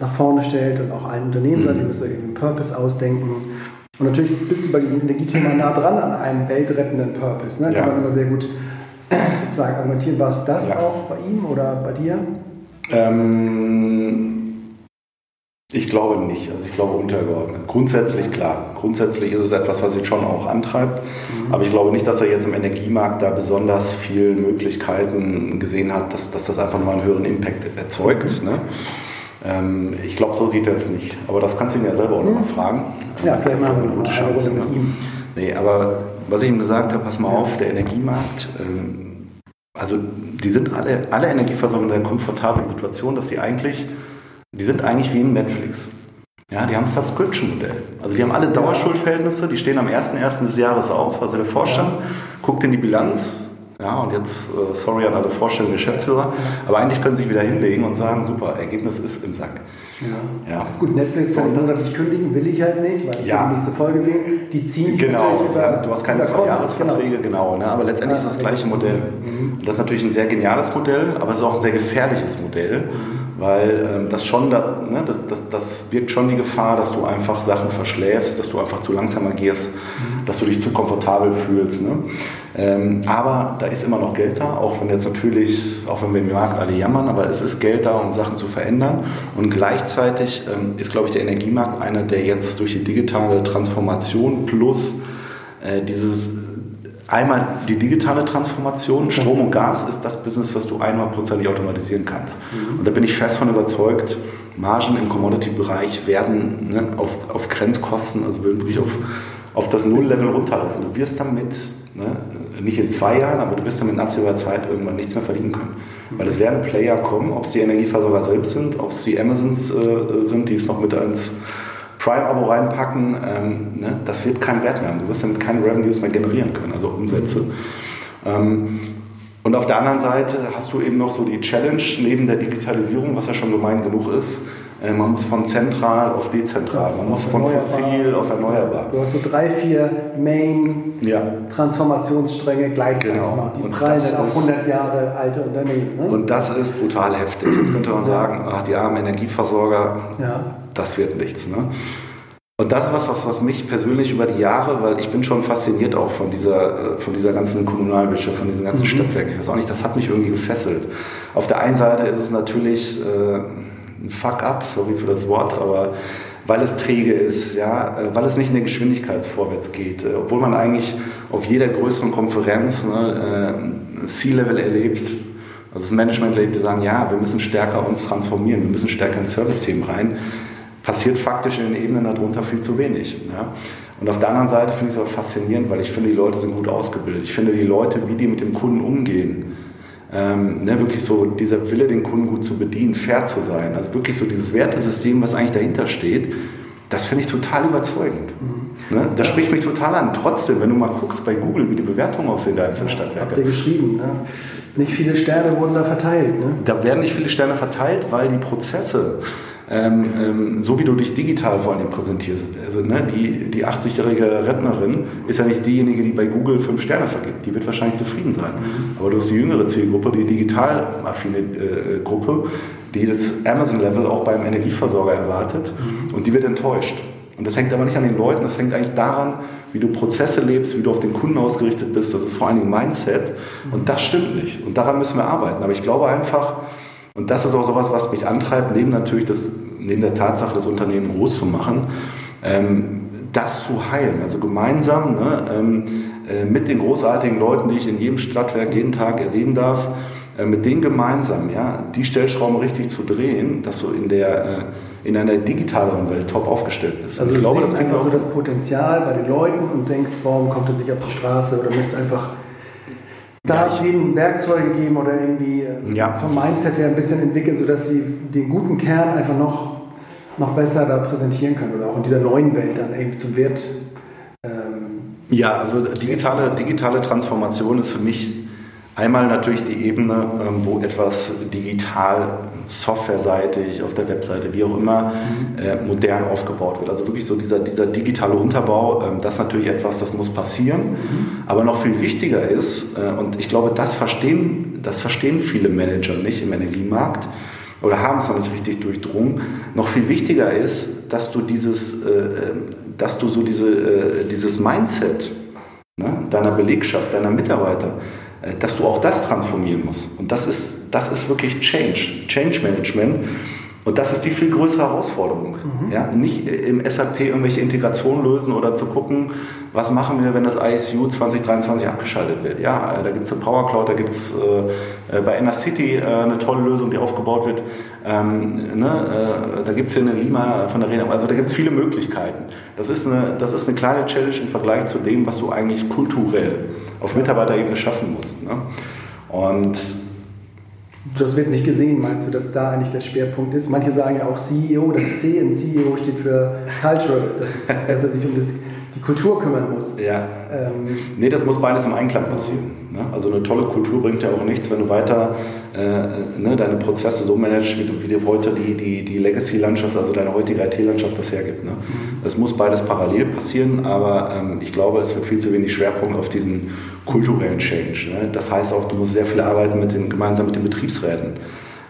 A: nach vorne stellt und auch allen Unternehmen mhm. sagt, ihr müsst euch einen Purpose ausdenken. Und natürlich bist du bei diesem Energiethema nah dran an einem weltrettenden Purpose. Ne? Kann ja. man immer sehr gut *clears throat* sozusagen argumentieren. War es das ja. auch bei ihm oder bei dir?
B: Ähm, ich glaube nicht. Also ich glaube untergeordnet. Grundsätzlich klar. Grundsätzlich ist es etwas, was ihn schon auch antreibt. Mhm. Aber ich glaube nicht, dass er jetzt im Energiemarkt da besonders viele Möglichkeiten gesehen hat, dass, dass das einfach mal einen höheren Impact erzeugt. Ne? Ähm, ich glaube, so sieht er es nicht. Aber das kannst du ihn ja selber auch hm. nochmal fragen.
A: Ja, vielleicht mal eine gute Chance mit
B: ne? ihm. Nee, aber was ich ihm gesagt habe, pass mal auf, der Energiemarkt, ähm, also die sind alle, alle Energieversorger in der komfortablen Situation, dass sie eigentlich, die sind eigentlich wie ein Netflix. Ja, die haben ein Subscription-Modell. Also die haben alle Dauerschuldverhältnisse, die stehen am 1.1. des Jahres auf. Also der Vorstand ja. guckt in die Bilanz, ja, und jetzt, äh, sorry an alle vorstellenden Geschäftsführer, aber eigentlich können Sie sich wieder hinlegen und sagen, super, Ergebnis ist im Sack.
A: Ja. ja. Gut, Netflix so, kann monatlich kündigen, will ich halt nicht, weil ich ja. die nächste Folge sehen. Die ziehen
B: genau. Über, du hast keine zwei Jahresverträge, genau. genau ne? aber letztendlich ja, ist das gleiche Modell. Mhm. Das ist natürlich ein sehr geniales Modell, aber es ist auch ein sehr gefährliches Modell, mhm. Weil ähm, das schon, da, ne, das, das, das birgt schon die Gefahr, dass du einfach Sachen verschläfst, dass du einfach zu langsam agierst, mhm. dass du dich zu komfortabel fühlst. Ne? Ähm, aber da ist immer noch Geld da, auch wenn jetzt natürlich, auch wenn wir im Markt alle jammern, aber es ist Geld da, um Sachen zu verändern. Und gleichzeitig ähm, ist, glaube ich, der Energiemarkt einer, der jetzt durch die digitale Transformation plus äh, dieses Einmal die digitale Transformation, Strom und Gas ist das Business, was du einmalprozentig automatisieren kannst. Mhm. Und da bin ich fest von überzeugt, Margen im Commodity-Bereich werden ne, auf, auf Grenzkosten, also wirklich auf, auf das Null-Level runterlaufen. Du wirst damit Ne? Nicht in zwei Jahren, aber du wirst dann in absehbarer Zeit irgendwann nichts mehr verdienen können. Weil es werden Player kommen, ob es die Energieversorger selbst sind, ob es die Amazons äh, sind, die es noch mit ins Prime-Abo reinpacken. Ähm, ne? Das wird keinen Wert mehr haben. Du wirst damit keine Revenues mehr generieren können, also Umsätze. Ähm, und auf der anderen Seite hast du eben noch so die Challenge neben der Digitalisierung, was ja schon gemein genug ist, äh, man muss von zentral auf dezentral, man muss von fossil auf erneuerbar.
A: Du hast so drei, vier Main-Transformationsstränge ja. gleichzeitig genau. machen. Die prallen auf 100 Jahre alte Unternehmen.
B: Ne? Und das ist brutal heftig. Jetzt könnte man sagen, ach, die armen Energieversorger, ja. Das wird nichts. Ne? Und das ist was, was, was mich persönlich über die Jahre, weil ich bin schon fasziniert auch von dieser, äh, von dieser ganzen Kommunalwirtschaft, von diesen ganzen mhm. Stadtwerken. Ich weiß auch nicht, das hat mich irgendwie gefesselt. Auf der einen Seite ist es natürlich äh, ein Fuck-up, sorry für das Wort, aber weil es träge ist, ja, äh, weil es nicht in der Geschwindigkeit vorwärts geht, äh, obwohl man eigentlich auf jeder größeren Konferenz ne, äh, C-Level erlebt, also das Management erlebt, die sagen, ja, wir müssen stärker uns transformieren, wir müssen stärker ins Service-Themen rein passiert faktisch in den Ebenen darunter viel zu wenig. Ja? Und auf der anderen Seite finde ich es aber faszinierend, weil ich finde, die Leute sind gut ausgebildet. Ich finde, die Leute, wie die mit dem Kunden umgehen, ähm, ne, wirklich so dieser Wille, den Kunden gut zu bedienen, fair zu sein, also wirklich so dieses Wertesystem, was eigentlich dahinter steht, das finde ich total überzeugend. Mhm. Ne? Das spricht mich total an. Trotzdem, wenn du mal guckst bei Google, wie die Bewertungen aussehen der einzelnen Stadtwerke.
A: Habt ihr geschrieben, ne? Nicht viele Sterne wurden da verteilt. Ne?
B: Da werden nicht viele Sterne verteilt, weil die Prozesse ähm, ähm, so wie du dich digital vor allem präsentierst. Also ne, die, die 80-jährige Rentnerin ist ja nicht diejenige, die bei Google fünf Sterne vergibt. Die wird wahrscheinlich zufrieden sein. Mhm. Aber du hast die jüngere Zielgruppe, die digital affine äh, Gruppe, die das Amazon-Level auch beim Energieversorger erwartet mhm. und die wird enttäuscht. Und das hängt aber nicht an den Leuten, das hängt eigentlich daran, wie du Prozesse lebst, wie du auf den Kunden ausgerichtet bist. Das ist vor allen Dingen Mindset. Und das stimmt nicht. Und daran müssen wir arbeiten. Aber ich glaube einfach, und das ist auch sowas, was mich antreibt, neben natürlich das, neben der Tatsache, das Unternehmen groß zu machen, ähm, das zu heilen. Also gemeinsam ne, ähm, äh, mit den großartigen Leuten, die ich in jedem Stadtwerk jeden Tag erleben darf, äh, mit denen gemeinsam, ja, die Stellschrauben richtig zu drehen, dass du in der äh, in einer digitaleren Welt top aufgestellt bist.
A: Also ich du glaube, siehst einfach so das Potenzial bei den Leuten und denkst, warum kommt es nicht auf die Straße oder möchtest einfach da ja, ihnen Werkzeuge geben oder irgendwie äh, ja. vom Mindset her ein bisschen entwickeln, sodass sie den guten Kern einfach noch, noch besser da präsentieren können oder auch in dieser neuen Welt dann irgendwie zum Wert.
B: Ähm, ja, also digitale, digitale Transformation ist für mich Einmal natürlich die Ebene, ähm, wo etwas digital, softwareseitig, auf der Webseite, wie auch immer, mhm. äh, modern aufgebaut wird. Also wirklich so dieser, dieser digitale Unterbau, ähm, das ist natürlich etwas, das muss passieren. Mhm. Aber noch viel wichtiger ist, äh, und ich glaube, das verstehen, das verstehen viele Manager nicht im Energiemarkt oder haben es noch nicht richtig durchdrungen. Noch viel wichtiger ist, dass du dieses, äh, dass du so diese, dieses Mindset ne, deiner Belegschaft, deiner Mitarbeiter, äh, dass du auch das transformieren musst. Und das ist, das ist wirklich Change, Change Management. Und das ist die viel größere Herausforderung. Mhm. Ja, nicht im SAP irgendwelche Integrationen lösen oder zu gucken, was machen wir, wenn das ISU 2023 abgeschaltet wird. Ja, äh, da gibt es eine Power Cloud, da gibt es äh, bei Inner City äh, eine tolle Lösung, die aufgebaut wird. Ähm, ne, äh, da gibt es hier eine Lima von der Rede. Also da gibt es viele Möglichkeiten. Das ist, eine, das ist eine kleine Challenge im Vergleich zu dem, was du eigentlich kulturell auf Mitarbeiterebene schaffen musst. Ne? Und
A: das wird nicht gesehen, meinst du, dass da eigentlich der Schwerpunkt ist? Manche sagen ja auch CEO, das C in CEO steht für Cultural, dass, dass er sich um das die Kultur kümmern muss.
B: Ja. Ähm, nee, das muss beides im Einklang passieren. Ne? Also eine tolle Kultur bringt ja auch nichts, wenn du weiter äh, ne, deine Prozesse so managst, wie, wie dir heute die, die, die Legacy-Landschaft, also deine heutige IT-Landschaft das hergibt. Ne? Mhm. Es muss beides parallel passieren, aber ähm, ich glaube, es wird viel zu wenig Schwerpunkt auf diesen kulturellen Change. Ne? Das heißt auch, du musst sehr viel arbeiten mit den, gemeinsam mit den Betriebsräten.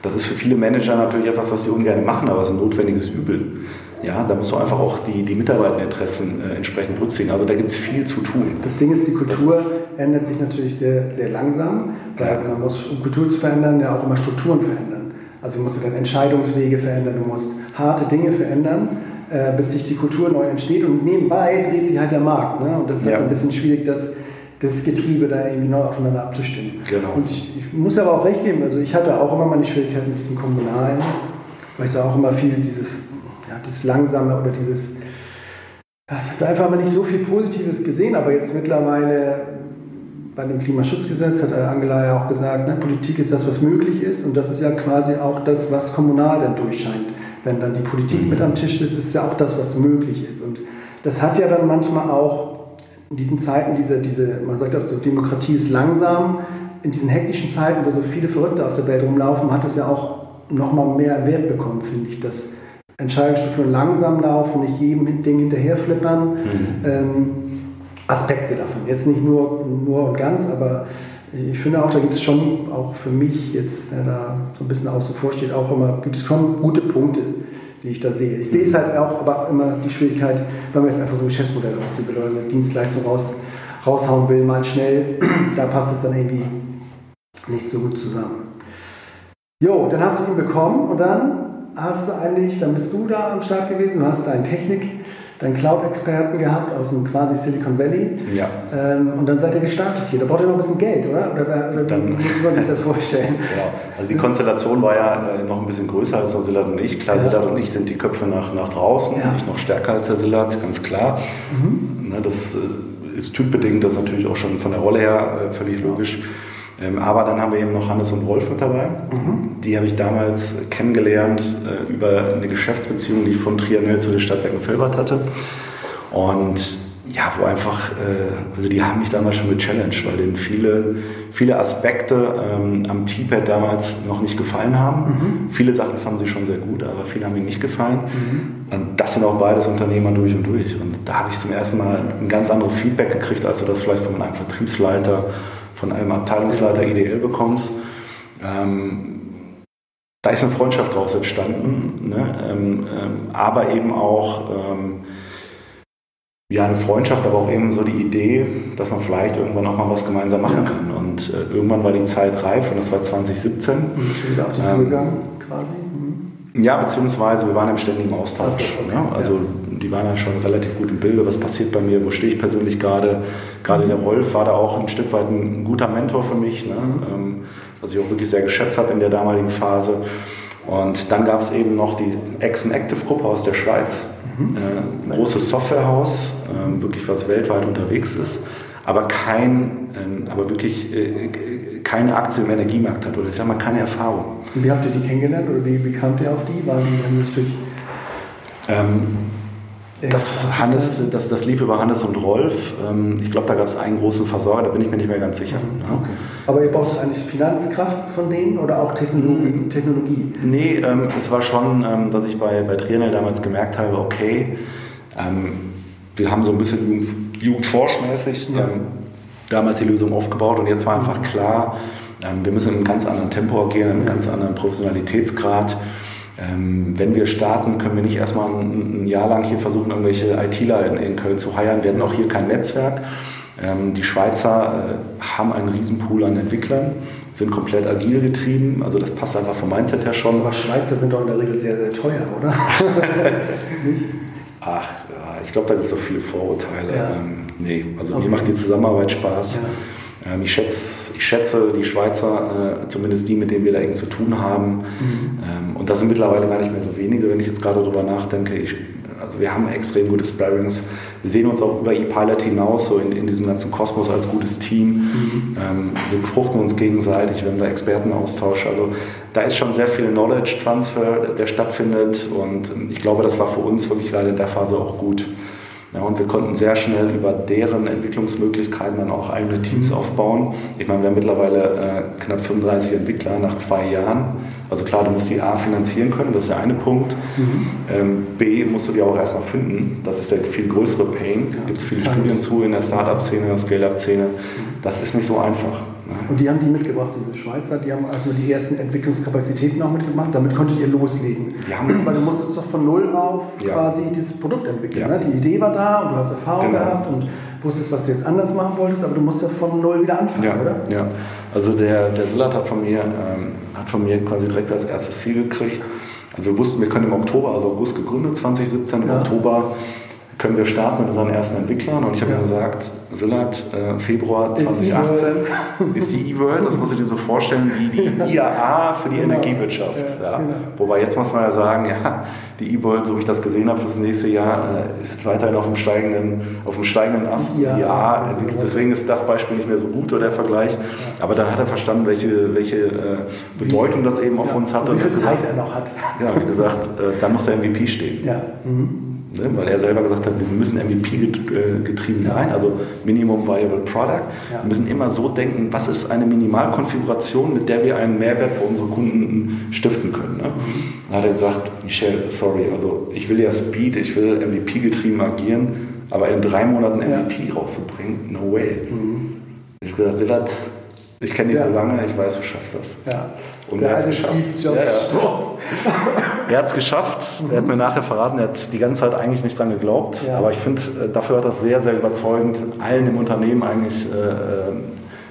B: Das ist für viele Manager natürlich etwas, was sie ungern machen, aber es ist ein notwendiges Übel. Ja, da musst du einfach auch die, die Mitarbeiterinteressen äh, entsprechend berücksichtigen. Also da gibt es viel zu tun.
A: Das Ding ist, die Kultur ist, ändert sich natürlich sehr, sehr langsam, weil man muss, um Kultur zu verändern, ja auch immer Strukturen verändern. Also du musst dann Entscheidungswege verändern, du musst harte Dinge verändern, äh, bis sich die Kultur neu entsteht und nebenbei dreht sich halt der Markt. Ne? Und das ist ja. halt ein bisschen schwierig, das, das Getriebe da irgendwie neu aufeinander abzustimmen. Genau. Und ich, ich, muss aber auch recht geben, also ich hatte auch immer meine Schwierigkeiten mit diesem Kommunalen, weil ich da auch immer viel dieses ja, das Langsame oder dieses. Ja, ich habe da einfach mal nicht so viel Positives gesehen, aber jetzt mittlerweile bei dem Klimaschutzgesetz hat Angela ja auch gesagt, ne, Politik ist das, was möglich ist und das ist ja quasi auch das, was kommunal dann durchscheint. Wenn dann die Politik mit am Tisch ist, ist ja auch das, was möglich ist. Und das hat ja dann manchmal auch in diesen Zeiten, diese, diese man sagt auch so, Demokratie ist langsam, in diesen hektischen Zeiten, wo so viele Verrückte auf der Welt rumlaufen, hat es ja auch nochmal mehr Wert bekommen, finde ich, dass Entscheidungsstrukturen langsam laufen, nicht jedem Ding hinterher flippern. Mhm. Ähm, Aspekte davon. Jetzt nicht nur, nur und ganz, aber ich finde auch, da gibt es schon, auch für mich jetzt, der da so ein bisschen außen vor steht, auch immer, gibt es schon gute Punkte, die ich da sehe. Ich sehe es halt auch, aber immer die Schwierigkeit, wenn man jetzt einfach so ein Geschäftsmodell aufzieht oder eine Dienstleistung raus, raushauen will, mal schnell, *clears throat* da passt es dann irgendwie nicht so gut zusammen. Jo, dann hast du ihn bekommen und dann hast du eigentlich, dann bist du da am Start gewesen, du hast deine Technik, deinen Cloud-Experten gehabt aus dem quasi Silicon Valley.
B: Ja.
A: Ähm, und dann seid ihr gestartet hier. Da braucht ihr noch ein bisschen Geld, oder? Oder, oder dann, wie muss man sich das vorstellen? *laughs*
B: genau. Also die Konstellation war ja äh, noch ein bisschen größer als nur Silat und ich. Klar, ja. Silat und ich sind die Köpfe nach, nach draußen. Ja. Ich noch stärker als der Silat, ganz klar. Mhm. Ne, das äh, ist typbedingt, das ist natürlich auch schon von der Rolle her äh, völlig logisch. Ähm, aber dann haben wir eben noch Hannes und Rolf mit dabei. Mhm. Die habe ich damals kennengelernt äh, über eine Geschäftsbeziehung, die ich von Trianel zu den Stadtwerken Felbert hatte. Und ja, wo einfach, äh, also die haben mich damals schon gechallenged, weil denen viele, viele Aspekte ähm, am T-Pad damals noch nicht gefallen haben. Mhm. Viele Sachen fanden sie schon sehr gut, aber viele haben ihnen nicht gefallen. Mhm. Und das sind auch beides Unternehmer durch und durch. Und da habe ich zum ersten Mal ein ganz anderes Feedback gekriegt, als das vielleicht von einem Vertriebsleiter von einem Abteilungsleiter IDL bekommst. Ähm, da ist eine Freundschaft daraus entstanden, ne? ähm, ähm, aber eben auch ähm, ja, eine Freundschaft, aber auch eben so die Idee, dass man vielleicht irgendwann auch mal was gemeinsam machen ja. kann. Und äh, irgendwann war die Zeit reif und das war 2017. Und bist du wieder auf die ähm, zugegangen quasi? Mhm. Ja, beziehungsweise wir waren im ständigen Austausch. Okay. Ne? Also ja die waren ja schon relativ gut im Bilde, was passiert bei mir, wo stehe ich persönlich gerade. Gerade der Rolf war da auch ein Stück weit ein, guter Mentor für mich, ne? ähm, was ich auch wirklich sehr geschätzt habe in der damaligen Phase. Und dann gab es eben noch die Exen Active Gruppe aus der Schweiz, mhm. äh, ein großes Softwarehaus, äh, wirklich was weltweit unterwegs ist, aber kein, äh, aber wirklich äh, keine Aktie im Energiemarkt hat oder ich sag mal keine Erfahrung.
A: Und wie habt ihr die kennengelernt oder wie, wie kamt ihr auf die? Waren die durch
B: ähm, das, Hannes, das, das lief über Hannes und Rolf. Ähm, ich glaube, da gab es einen großen Versorger, da bin ich mir nicht mehr ganz sicher.
A: Okay. Aber ihr braucht eigentlich Finanzkraft von denen oder auch Technologie? Technologie?
B: Nee, ähm, es war schon, ähm, dass ich bei, bei Trienal damals gemerkt habe, okay, ähm, wir haben so ein bisschen Jugendforschmäßig ja. Ähm, damals die Lösung aufgebaut und jetzt war einfach klar, ähm, wir müssen in einem ganz anderen Tempo agieren, in einem ganz anderen Professionalitätsgrad. Ähm, wenn wir starten, können wir nicht erstmal ein, ein Jahr lang hier versuchen, irgendwelche ITler in, in Köln zu heiren. Wir hatten auch hier kein Netzwerk. Ähm, die Schweizer äh, haben einen Riesenpool an Entwicklern, sind komplett agil getrieben. Also das passt einfach vom Mindset her schon.
A: Aber Schweizer sind doch in der Regel sehr, sehr teuer, oder? *laughs* *laughs*
B: Ach, ich glaube, da gibt es auch viele Vorurteile. Ja. Ähm, nee, also okay. mir macht die Zusammenarbeit Spaß. Ja. Ähm, ich, schätze, ich schätze die Schweizer, äh, zumindest die, mit denen wir da eng zu tun haben. Mhm. Ähm, und das sind mittlerweile gar nicht mehr so wenige, wenn ich jetzt gerade darüber nachdenke. Ich, also wir haben extrem gute Sparrings. Wir sehen uns auch über ePilot hinaus, so in, in diesem ganzen Kosmos als gutes Team. Mhm. Ähm, wir befruchten uns gegenseitig, wir haben da Expertenaustausch. Also da ist schon sehr viel Knowledge Transfer, der stattfindet. Und ich glaube, das war für uns wirklich gerade in der Phase auch gut. Ja, und wir konnten sehr schnell über deren Entwicklungsmöglichkeiten dann auch eigene Teams mhm. aufbauen. Ich meine, wir haben mittlerweile äh, knapp 35 Entwickler nach zwei Jahren. Also klar, du musst die A finanzieren können, das ist der eine Punkt. Mhm. Ähm, B musst du die auch erstmal finden. Das ist der viel größere Pain. Da ja, gibt es viele Studien zu in der Startup-Szene, der Scale-Up-Szene. Mhm. Das ist nicht so einfach.
A: Und die haben die mitgebracht, diese Schweizer, die haben erstmal die ersten Entwicklungskapazitäten auch mitgemacht, damit konntet ihr loslegen. Weil du musstest doch von null auf ja. quasi dieses Produkt entwickeln. Ja. Ne? Die Idee war da und du hast Erfahrung genau. gehabt und wusstest, was du jetzt anders machen wolltest, aber du musst ja von null wieder anfangen,
B: ja.
A: oder?
B: Ja, also der, der Silat hat von mir, ähm, hat von mir quasi direkt als erstes Ziel gekriegt. Also wir wussten, wir können im Oktober, also August gegründet, 2017, im Oktober können wir starten mit unseren ersten Entwicklern. Und ich habe ja. gesagt, Silat, äh, Februar 2018 ist die E-World, *laughs* das musst du dir so vorstellen wie die IAA für die genau. Energiewirtschaft. Ja, ja. Genau. Wobei jetzt muss man ja sagen, ja, die E-World, so wie ich das gesehen habe für das nächste Jahr, äh, ist weiterhin auf dem steigenden, auf dem steigenden Ast. Ja. Entwickelt. Deswegen ist das Beispiel nicht mehr so gut oder der Vergleich. Aber dann hat er verstanden, welche, welche äh, Bedeutung das eben auf uns hat.
A: Und wie viel Zeit er noch hat.
B: Ja, wie gesagt, äh, dann muss der MVP stehen.
A: Ja. Mhm
B: ne, weil er selber gesagt hat, wir müssen MVP getrieben sein, also Minimum Viable Product. Ja. Wir müssen immer so denken, was ist eine Minimalkonfiguration, mit der wir einen Mehrwert für unsere Kunden stiften können. Ne? Mhm. Dann hat er gesagt, Michelle, sorry, also ich will ja Speed, ich will MVP getrieben agieren, aber in drei Monaten MVP ja. rauszubringen, no way. Mhm. Ich habe gesagt, Ich kenne dich ja. so lange, ich weiß, du schaffst das.
A: Ja. Und Der er hat es geschafft. Steve Jobs ja,
B: ja. *laughs* er hat es geschafft. Er hat mir nachher verraten, er hat die ganze Zeit eigentlich nicht dran geglaubt. Ja. Aber ich finde, äh, dafür hat er sehr, sehr überzeugend allen im Unternehmen eigentlich äh, äh,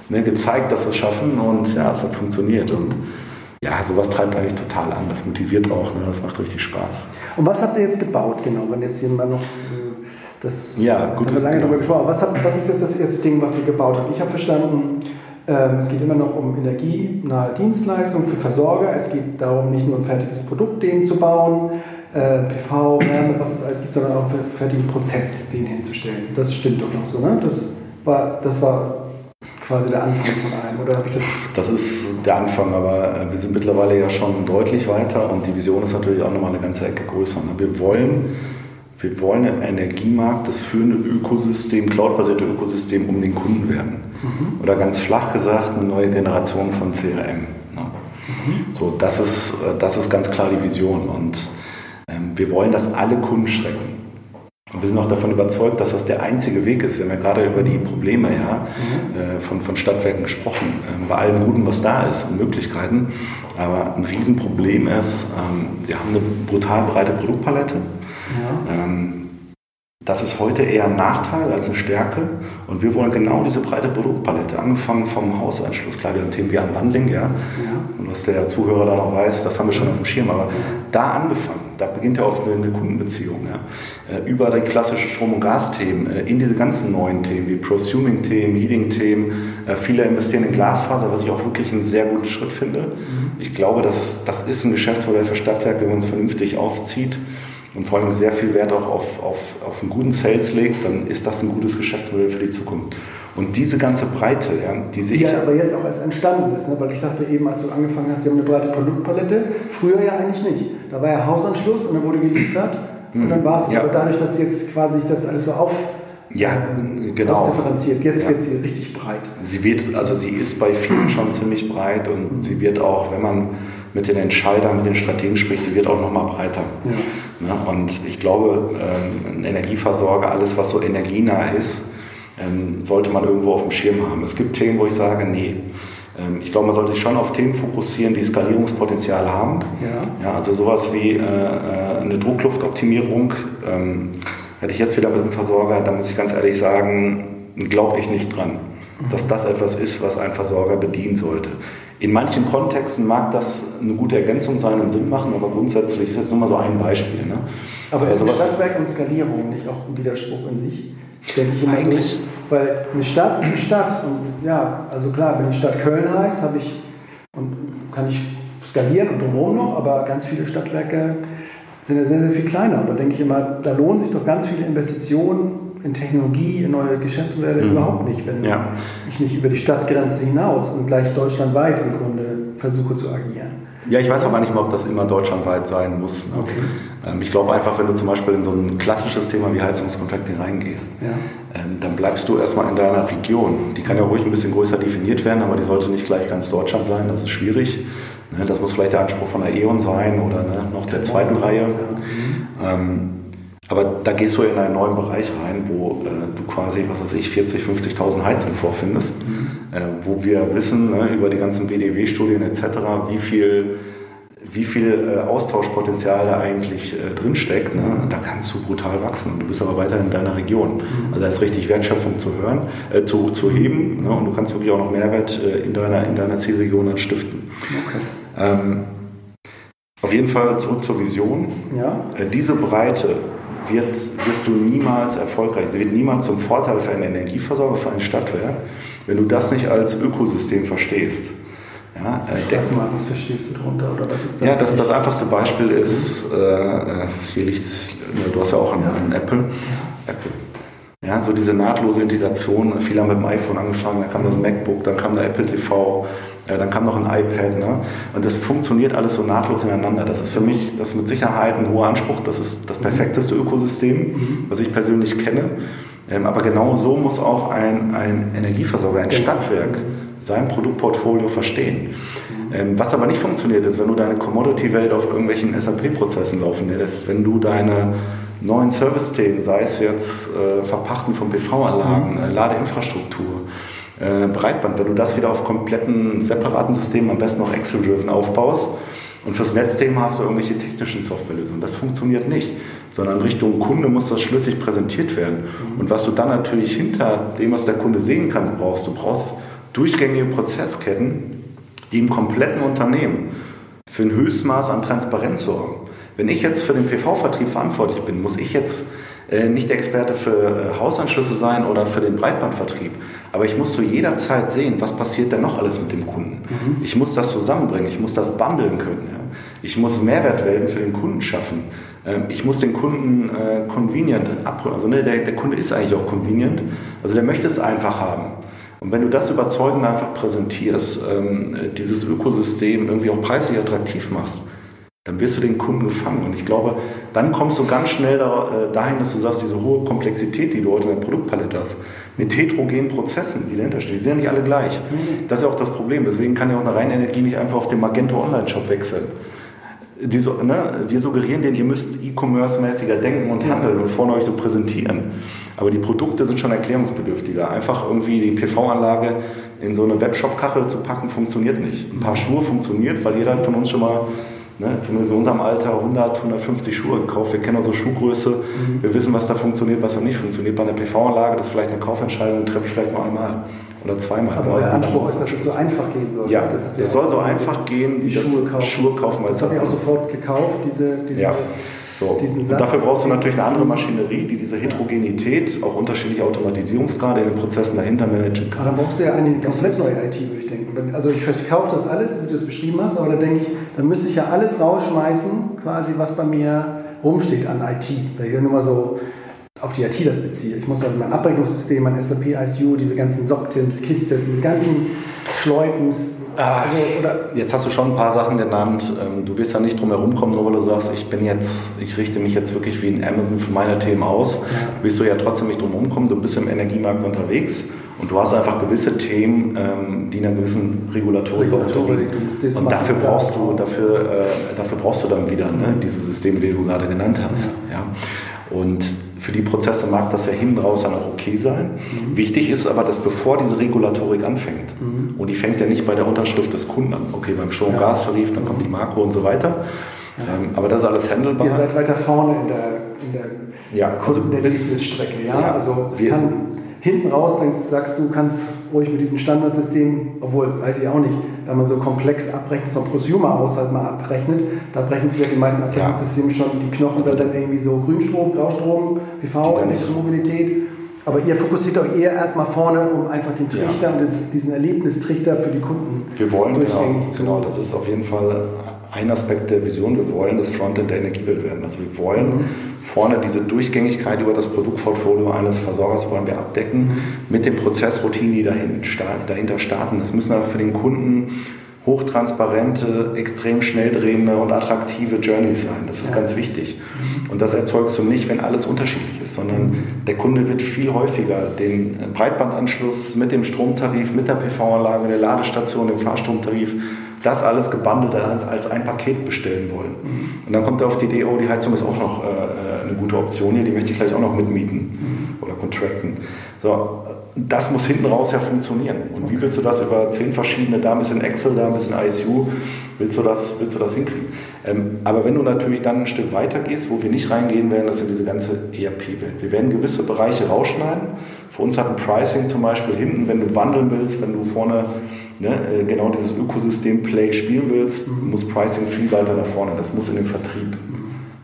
B: ne, gezeigt, dass wir es schaffen. Und ja, es hat funktioniert. Und ja, sowas treibt eigentlich total an. Das motiviert auch. Ne? Das macht richtig Spaß.
A: Und was habt ihr jetzt gebaut, genau? Wenn jetzt jemand noch. Äh, das,
B: ja, gut.
A: haben wir lange darüber gesprochen. Was, habt, was ist jetzt das erste Ding, was ihr gebaut habt? Ich habe verstanden, es geht immer noch um energienahe Dienstleistungen für Versorger. Es geht darum, nicht nur ein fertiges Produkt den zu bauen, äh, PV, Wärme, was es alles gibt, sondern auch einen fertigen Prozess den hinzustellen. Das stimmt doch noch so, ne? Das war, das war quasi der Anfang von allem, oder habe ich das?
B: Das ist der Anfang, aber äh, wir sind mittlerweile ja schon deutlich weiter und die Vision ist natürlich auch nochmal eine ganze Ecke größer. Ne? Wir wollen wir wollen ein Energiemarkt, das führende Ökosystem, cloudbasierte Ökosystem um den Kunden werden. Mhm. Oder ganz flach gesagt, eine neue Generation von CRM. Mhm. So, das ist, äh, das ist ganz klar die Vision. Und ähm, wir wollen, dass alle Kunden schrecken. Und wir sind auch davon überzeugt, dass das der einzige Weg ist. Wir haben ja gerade über die Probleme ja, mhm. äh, von, von Stadtwerken gesprochen, äh, bei allem Guten, was da ist und Möglichkeiten. Aber ein Riesenproblem ist, ähm, sie haben eine brutal breite Produktpalette. Ja. Ähm, das ist heute eher ein Nachteil als eine Stärke. Und wir wollen genau diese breite Produktpalette, angefangen vom Hausanschluss, klar, wir haben Themen wie Unbundling, ja. ja. Und was der Zuhörer da noch weiß, das haben wir schon auf dem Schirm. Aber da angefangen, da beginnt ja oft eine, Kundenbeziehung. Ja. Äh, über die klassischen Strom- und Gasthemen, äh, in diese ganzen neuen Themen wie Prosuming-Themen, Heating-Themen. Äh, viele investieren in Glasfaser, was ich auch wirklich einen sehr guten Schritt finde. Mhm. Ich glaube, dass, das ist ein Geschäftsmodell für Stadtwerke, wenn man es vernünftig aufzieht und vor allem sehr viel Wert auch auf, auf, auf einen guten Sales legt, dann ist das ein gutes Geschäftsmodell für die Zukunft. Und diese ganze Breite, ja, die sich.
A: Die ja aber jetzt auch erst entstanden ist, ne? weil ich dachte eben, als du angefangen hast, sie haben eine breite Produktpalette. Früher ja eigentlich nicht. Da war ja Hausanschluss und dann wurde geliefert und dann war es. Ja. Aber dadurch, dass jetzt quasi sich das alles so auf.
B: Ja, genau.
A: differenziert. Jetzt ja. wird sie richtig breit.
B: Sie wird, also sie ist bei vielen schon ziemlich breit und sie wird auch, wenn man mit den Entscheidern, mit den Strategen spricht, sie wird auch noch mal breiter. Ja. Ja, und ich glaube, ähm, ein Energieversorger, alles was so energienah ist, ähm, sollte man irgendwo auf dem Schirm haben. Es gibt Themen, wo ich sage, nee. Ähm, ich glaube, man sollte sich schon auf Themen fokussieren, die Skalierungspotenzial haben. Ja. Ja, also sowas wie äh, äh eine Druckluftoptimierung. Hätte ich jetzt wieder mit einem Versorger, da muss ich ganz ehrlich sagen, glaube ich nicht dran, mhm. dass das etwas ist, was ein Versorger bedienen sollte. In manchen Kontexten mag das eine gute Ergänzung sein und Sinn machen, aber grundsätzlich ist jetzt nur mal so ein Beispiel. Ne?
A: Aber ist also Stadtwerk und Skalierung nicht auch ein Widerspruch in sich? Denke ich immer Eigentlich. So, weil eine Stadt ist eine Stadt. Und ja, also klar, wenn die Stadt Köln heißt, habe ich und kann ich skalieren und drumherum noch, aber ganz viele Stadtwerke sind ja sehr, sehr viel kleiner. Und da denke ich immer, da lohnen sich doch ganz viele Investitionen in Technologie, in neue Geschäftsmodelle mhm. überhaupt nicht, wenn ja. ich nicht über die Stadtgrenze hinaus und gleich deutschlandweit im Grunde versuche zu agieren.
B: Ja, ich weiß aber nicht mal, ob das immer deutschlandweit sein muss. Ne? Okay. Ähm, ich glaube einfach, wenn du zum Beispiel in so ein klassisches Thema wie Heizungskontracting reingehst, ja. Ähm, dann bleibst du erstmal in deiner Region. Die kann ja ruhig ein bisschen größer definiert werden, aber die sollte nicht gleich ganz Deutschland sein, das ist schwierig. Ne? Das muss vielleicht der Anspruch von der E.ON sein oder ne, noch der zweiten Reihe. Ja. Mhm. Aber da gehst du in einen neuen Bereich rein, wo äh, du quasi, was weiß ich, 40, 50.000 Heizungen vorfindest, mhm. äh, wo wir wissen ne, über die ganzen BDW-Studien etc., wie viel, wie viel äh, Austauschpotenzial da eigentlich äh, drinsteckt. Ne? Da kannst du brutal wachsen und du bist aber weiter in deiner Region. Mhm. Also da ist richtig Wertschöpfung zu hören, äh, zu, zu heben ne? und du kannst wirklich auch noch Mehrwert äh, in, deiner, in deiner Zielregion dann stiften. Okay. Ähm, auf jeden Fall zurück zur Vision. Ja. Äh, diese Breite wird, wirst du niemals erfolgreich. Sie wird niemals zum Vorteil für einen Energieversorger, für ein Stadtwerk, wenn du das nicht als Ökosystem verstehst.
A: Ja, äh, mal, was verstehst du darunter? Oder was ist
B: da ja, das, das einfachste Beispiel ist, äh, äh hier liegt du hast ja auch einen, ja. einen Apple. Apple. Ja, so diese nahtlose Integration. Viele haben mit dem iPhone angefangen, dann kam das MacBook, dann kam der Apple TV, ja, dann kam noch ein iPad. Ne? Und das funktioniert alles so nahtlos ineinander. Das ist für mich, das ist mit Sicherheit ein hoher Anspruch. Das ist das perfekteste Ökosystem, mhm. was ich persönlich kenne. Ähm, aber genau so muss auch ein, ein Energieversorger, ein Stadtwerk sein Produktportfolio verstehen. Ähm, was aber nicht funktioniert, ist, wenn du deine Commodity-Welt auf irgendwelchen SAP-Prozessen laufen lässt, wenn du deine neuen Service-Themen, sei es jetzt äh, Verpachten von PV-Anlagen, mhm. äh, Ladeinfrastruktur, äh, Breitband, wenn du das wieder auf kompletten separaten Systemen, am besten noch Excel-driven aufbaust und fürs Netzthema hast du irgendwelche technischen Softwarelösungen. Das funktioniert nicht, sondern Richtung Kunde muss das schlüssig präsentiert werden. Und was du dann natürlich hinter dem, was der Kunde sehen kann, brauchst, du brauchst durchgängige Prozessketten, die im kompletten Unternehmen für ein Höchstmaß an Transparenz sorgen. Wenn ich jetzt für den PV-Vertrieb verantwortlich bin, muss ich jetzt äh, nicht Experte für äh, Hausanschlüsse sein oder für den Breitbandvertrieb. Aber ich muss zu jeder Zeit sehen, was passiert denn noch alles mit dem Kunden. Mhm. Ich muss das zusammenbringen, ich muss das bundeln können. Ja. Ich muss Mehrwertwelten für den Kunden schaffen. Ähm, ich muss den Kunden äh, convenient abholen. Also ne, der, der Kunde ist eigentlich auch convenient. Also der möchte es einfach haben. Und wenn du das überzeugend einfach präsentierst, ähm, dieses Ökosystem irgendwie auch preislich attraktiv machst, dann wirst du den Kunden gefangen. Und ich glaube, dann kommst du ganz schnell äh, dahin, dass du sagst, diese hohe Komplexität, die du heute in der Produktpalette hast, mit heterogenen Prozessen, die dahinter stehen, die sind ja nicht alle gleich. Mhm. Das ist ja auch das Problem. Deswegen kann ja auch eine Reinenergie nicht einfach auf den Magento Online-Shop wechseln. Die, ne, wir suggerieren denen, ihr müsst E-Commerce-mäßiger denken und handeln und vorne euch so präsentieren. Aber die Produkte sind schon erklärungsbedürftiger. Einfach irgendwie die PV-Anlage in so eine Webshop-Kachel zu packen, funktioniert nicht. Ein paar Schuhe funktioniert, weil jeder von uns schon mal ne, zumindest in unserem Alter 100, 150 Schuhe gekauft. Wir kennen unsere Schuhgröße, mhm. wir wissen, was da funktioniert, was da nicht funktioniert. Bei einer PV-Anlage, das ist vielleicht eine Kaufentscheidung, treffe ich vielleicht nur einmal oder zweimal.
A: Aber der Anspruch ist, dass es so einfach gehen soll.
B: Ja, das, das soll so einfach gehen wie Schuhe kaufen. Schuhe kaufen
A: das habe ich auch sofort gekauft, diese, diese
B: ja. So. Dafür brauchst du natürlich eine andere Maschinerie, die diese Heterogenität, auch unterschiedliche Automatisierungsgrade in den Prozessen dahinter managen kann.
A: Aber dann brauchst du ja eine komplett neue IT, würde ich denken. Also ich verkaufe das alles, wie du es beschrieben hast, aber da denke ich, dann müsste ich ja alles rausschmeißen, quasi was bei mir rumsteht an IT. Weil ich ja nur mal so auf die IT das beziehe. Ich muss also mein Abrechnungssystem, mein SAP ICU, diese ganzen SOC-Tims, KISS-Tests, diese ganzen Schleupens,
B: also, jetzt hast du schon ein paar Sachen genannt. Ähm, du wirst ja nicht drum herum kommen, nur weil du sagst, ich bin jetzt, ich richte mich jetzt wirklich wie ein Amazon für meine Themen aus. Ja. Wirst du ja trotzdem nicht drum herum kommen. Du bist im Energiemarkt unterwegs und du hast einfach gewisse Themen, ähm, die einer gewissen Regulatorik unterliegen. Und dafür brauchst du, dafür, äh, dafür brauchst du dann wieder ne, diese Systeme, die du gerade genannt hast. Ja. ja. Und für die Prozesse mag das ja hinten raus dann auch okay sein. Mhm. Wichtig ist aber, dass bevor diese Regulatorik anfängt, mhm. und die fängt ja nicht bei der Unterschrift des Kunden an, okay, beim Strom- und ja. Gastarif, dann kommt die Makro und so weiter. Ja. Ähm, aber das ist alles handelbar.
A: Ihr seid weiter vorne in der, in der
B: ja, also
A: Kundenerlebnisstrecke. Ja? ja? Also es kann hinten raus, dann sagst du, kannst ruhig mit diesem Standardsystem, obwohl, weiß ich auch nicht, wenn man so komplex abrechnet, so ein Prosumer-Haushalt mal abrechnet, da brechen sich ja die meisten Abrechnungssysteme ja. schon die Knochen, also dann irgendwie so Grünstrom, Graustrom, PV, Elektromobilität. Aber ihr fokussiert auch eher erstmal vorne, um einfach den Trichter ja. und diesen Erlebnistrichter für die Kunden
B: Wir wollen, genau, zu genau, das ist auf jeden Fall ein Aspekt der Vision. Wir wollen das Frontend der Energiewelt werden. Also wir wollen mhm. vorne diese Durchgängigkeit über das Produktportfolio eines Versorgers wollen wir abdecken mhm. mit den Prozessroutinen, die dahinter starten. Das müssen aber für den Kunden hochtransparente, extrem schnell drehende und attraktive Journeys sein. Das ist ja. ganz wichtig. Mhm. Und das erzeugst du nicht, wenn alles unterschiedlich ist, sondern der Kunde wird viel häufiger den Breitbandanschluss mit dem Stromtarif, mit der PV-Anlage, der Ladestation, dem Fahrstromtarif das alles gebundelt als, ein Paket bestellen wollen. Mhm. Und dann kommt er auf die Idee, oh, die Heizung ist auch noch äh, eine gute Option hier, die möchte ich gleich auch noch mitmieten mhm. oder contracten. So, das muss hinten raus ja funktionieren. Und wie willst du das über zehn verschiedene, da ein bisschen Excel, da ein bisschen ISU, willst du das, willst du das hinkriegen? Ähm, aber wenn du natürlich dann ein Stück weiter gehst, wo wir nicht reingehen werden, das ist diese ganze ERP-Welt. Wir werden gewisse Bereiche rausschneiden. Für uns hat ein Pricing zum Beispiel hinten, wenn du bundeln willst, wenn du vorne ne, äh, genau dieses Ökosystem-Play spielen willst, muss Pricing viel weiter nach vorne. Das muss in den Vertrieb.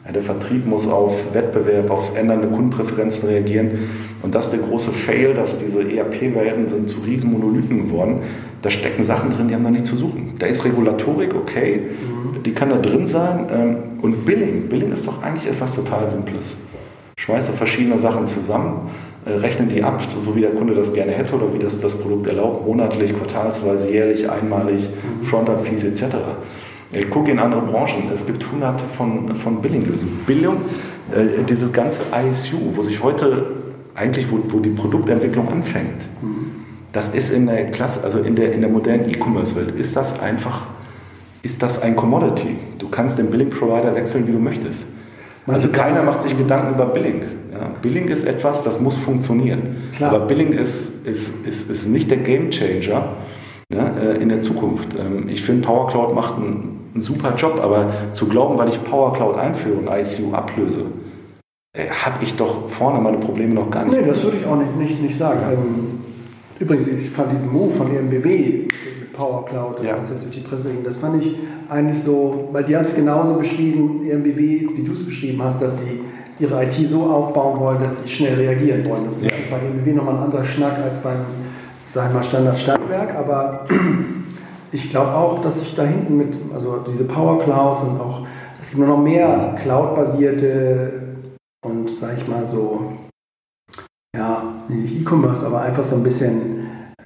B: Ja, der Vertrieb muss auf Wettbewerb, auf ändernde Kundenpräferenzen reagieren. Und das ist der große Fail, dass diese ERP-Welten sind zu riesen Monolithen geworden. Da stecken Sachen drin, die haben da nichts zu suchen. Da ist Regulatorik, okay, mhm. die kann da drin sein. Ähm, und Billing, Billing ist doch eigentlich etwas total Simples. Schmeiße verschiedene Sachen zusammen, rechnen die ab, so wie der Kunde das gerne hätte oder wie das das Produkt erlaubt, monatlich, quartalsweise, jährlich, einmalig, mhm. Frontend-Fees etc. Ich gucke in andere Branchen, es gibt hunderte von, von Billing-Lösungen. Billing, äh, dieses ganze ISU, wo sich heute eigentlich, wo, wo die Produktentwicklung anfängt, mhm. das ist in der Klasse, also in der, in der modernen E-Commerce-Welt, ist das einfach, ist das ein Commodity. Du kannst den Billing-Provider wechseln, wie du möchtest. also keiner macht sich Gedanken über Billing. Ja, Billing ist etwas, das muss funktionieren. Klar. Aber Billing ist, ist, ist, ist nicht der Gamechanger ja, äh, in der Zukunft. Ähm, ich finde, Power Cloud macht einen, einen, super Job, aber zu glauben, weil ich Power Cloud einführe und ICU ablöse, äh, habe ich doch vorne meine Probleme noch gar nicht.
A: Nee, das würde ich auch nicht, nicht, nicht sagen. Ähm, übrigens, ich fand diesen Move von EMBW mit Power Cloud, ja. was jetzt durch die Presse ging, das fand ich eigentlich so, weil die haben es genauso beschrieben, EMBW, wie du es beschrieben hast, dass sie ihre IT so aufbauen wollen, dass sie schnell reagieren wollen. Das ist ja. bei EMBW nochmal ein anderer Schnack als beim, sagen wir mal, Standard-Stadtwerk, aber *clears throat* ich glaube auch, dass sich da hinten mit, also diese Power Clouds und auch, es gibt nur noch mehr Cloud-basierte und, sag ich mal, so, ja, nicht E-Commerce, aber einfach so ein bisschen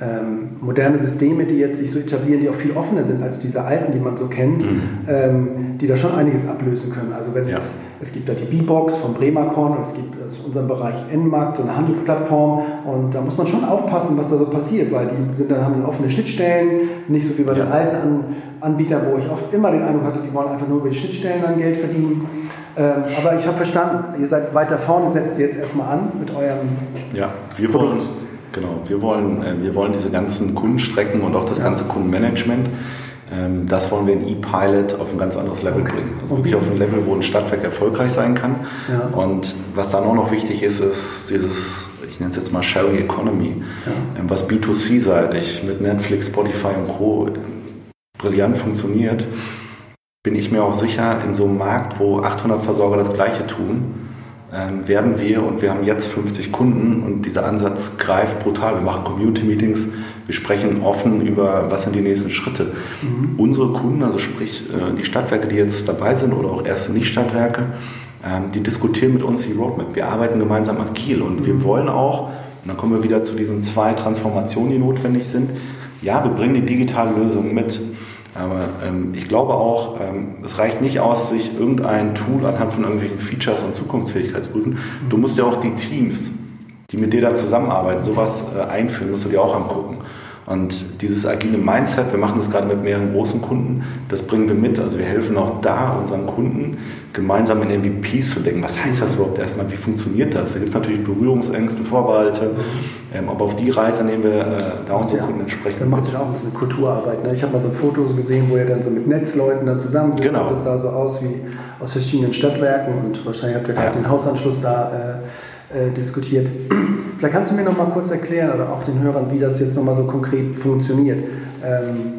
A: ähm, moderne Systeme, die jetzt sich so etablieren, die auch viel offener sind als diese alten, die man so kennt, mhm. ähm, die da schon einiges ablösen können. Also wenn ja. jetzt, es gibt da die B-Box von Bremerkorn, es gibt in unserem Bereich N-Markt, so eine Handelsplattform und da muss man schon aufpassen, was da so passiert, weil die sind dann, haben dann offene Schnittstellen, nicht so wie bei ja. den alten An Anbietern, wo ich oft immer den Eindruck hatte, die wollen einfach nur über die Schnittstellen dann Geld verdienen. Ähm, aber ich habe verstanden, ihr seid weiter vorne, setzt ihr jetzt erstmal an mit eurem
B: Ja, wir Produkt. wollen Genau, wir wollen, äh, wir wollen diese ganzen Kundenstrecken und auch das ja. ganze Kundenmanagement, ähm, das wollen wir in E-Pilot auf ein ganz anderes Level okay. bringen. Also wirklich auf ein Level, wo ein Stadtwerk erfolgreich sein kann. Ja. Und was dann auch noch wichtig ist, ist dieses, ich nenne es jetzt mal Sharing Economy, ja. Ähm, was B2C-seitig mit Netflix, Spotify und Co. brillant funktioniert, bin ich mir auch sicher, in so einem Markt, wo 800 Versorger das Gleiche tun, ähm, werden wir, und wir haben jetzt 50 Kunden und dieser Ansatz greift brutal. Wir machen Community-Meetings, wir sprechen offen über, was sind die nächsten Schritte. Mhm. Unsere Kunden, also sprich äh, die Stadtwerke, die jetzt dabei sind oder auch erste Nicht-Stadtwerke, ähm, die diskutieren mit uns die Roadmap. Wir arbeiten gemeinsam agil und mhm. wir wollen auch, und dann kommen wir wieder zu diesen zwei Transformationen, die notwendig sind, ja, wir bringen die digitale Lösung mit. Aber ähm, ich glaube auch, ähm, es reicht nicht aus, sich irgendein Tool anhand von irgendwelchen Features und Zukunftsfähigkeitsprüfen. Du musst ja auch die Teams, die mit dir da zusammenarbeiten, sowas äh, einführen, musst du dir auch angucken. Und dieses agile Mindset, wir machen das gerade mit mehreren großen Kunden, das bringen wir mit. Also wir helfen auch da unseren Kunden, gemeinsam in MVPs zu denken. Was heißt das überhaupt erstmal? Wie funktioniert das? Da gibt es natürlich Berührungsängste, Vorbehalte. Ähm, aber auf die Reise nehmen wir äh, da unsere ja, Kunden entsprechend.
A: Dann macht sich auch ein bisschen Kulturarbeit. Ne? Ich habe mal so ein Foto gesehen, wo ihr dann so mit Netzleuten dann zusammensitzt. Genau. Das sah so aus wie aus verschiedenen Stadtwerken und wahrscheinlich habt ihr gerade ja. den Hausanschluss da äh, äh, diskutiert. Vielleicht kannst du mir noch mal kurz erklären oder auch den Hörern, wie das jetzt noch mal so konkret funktioniert. Ähm,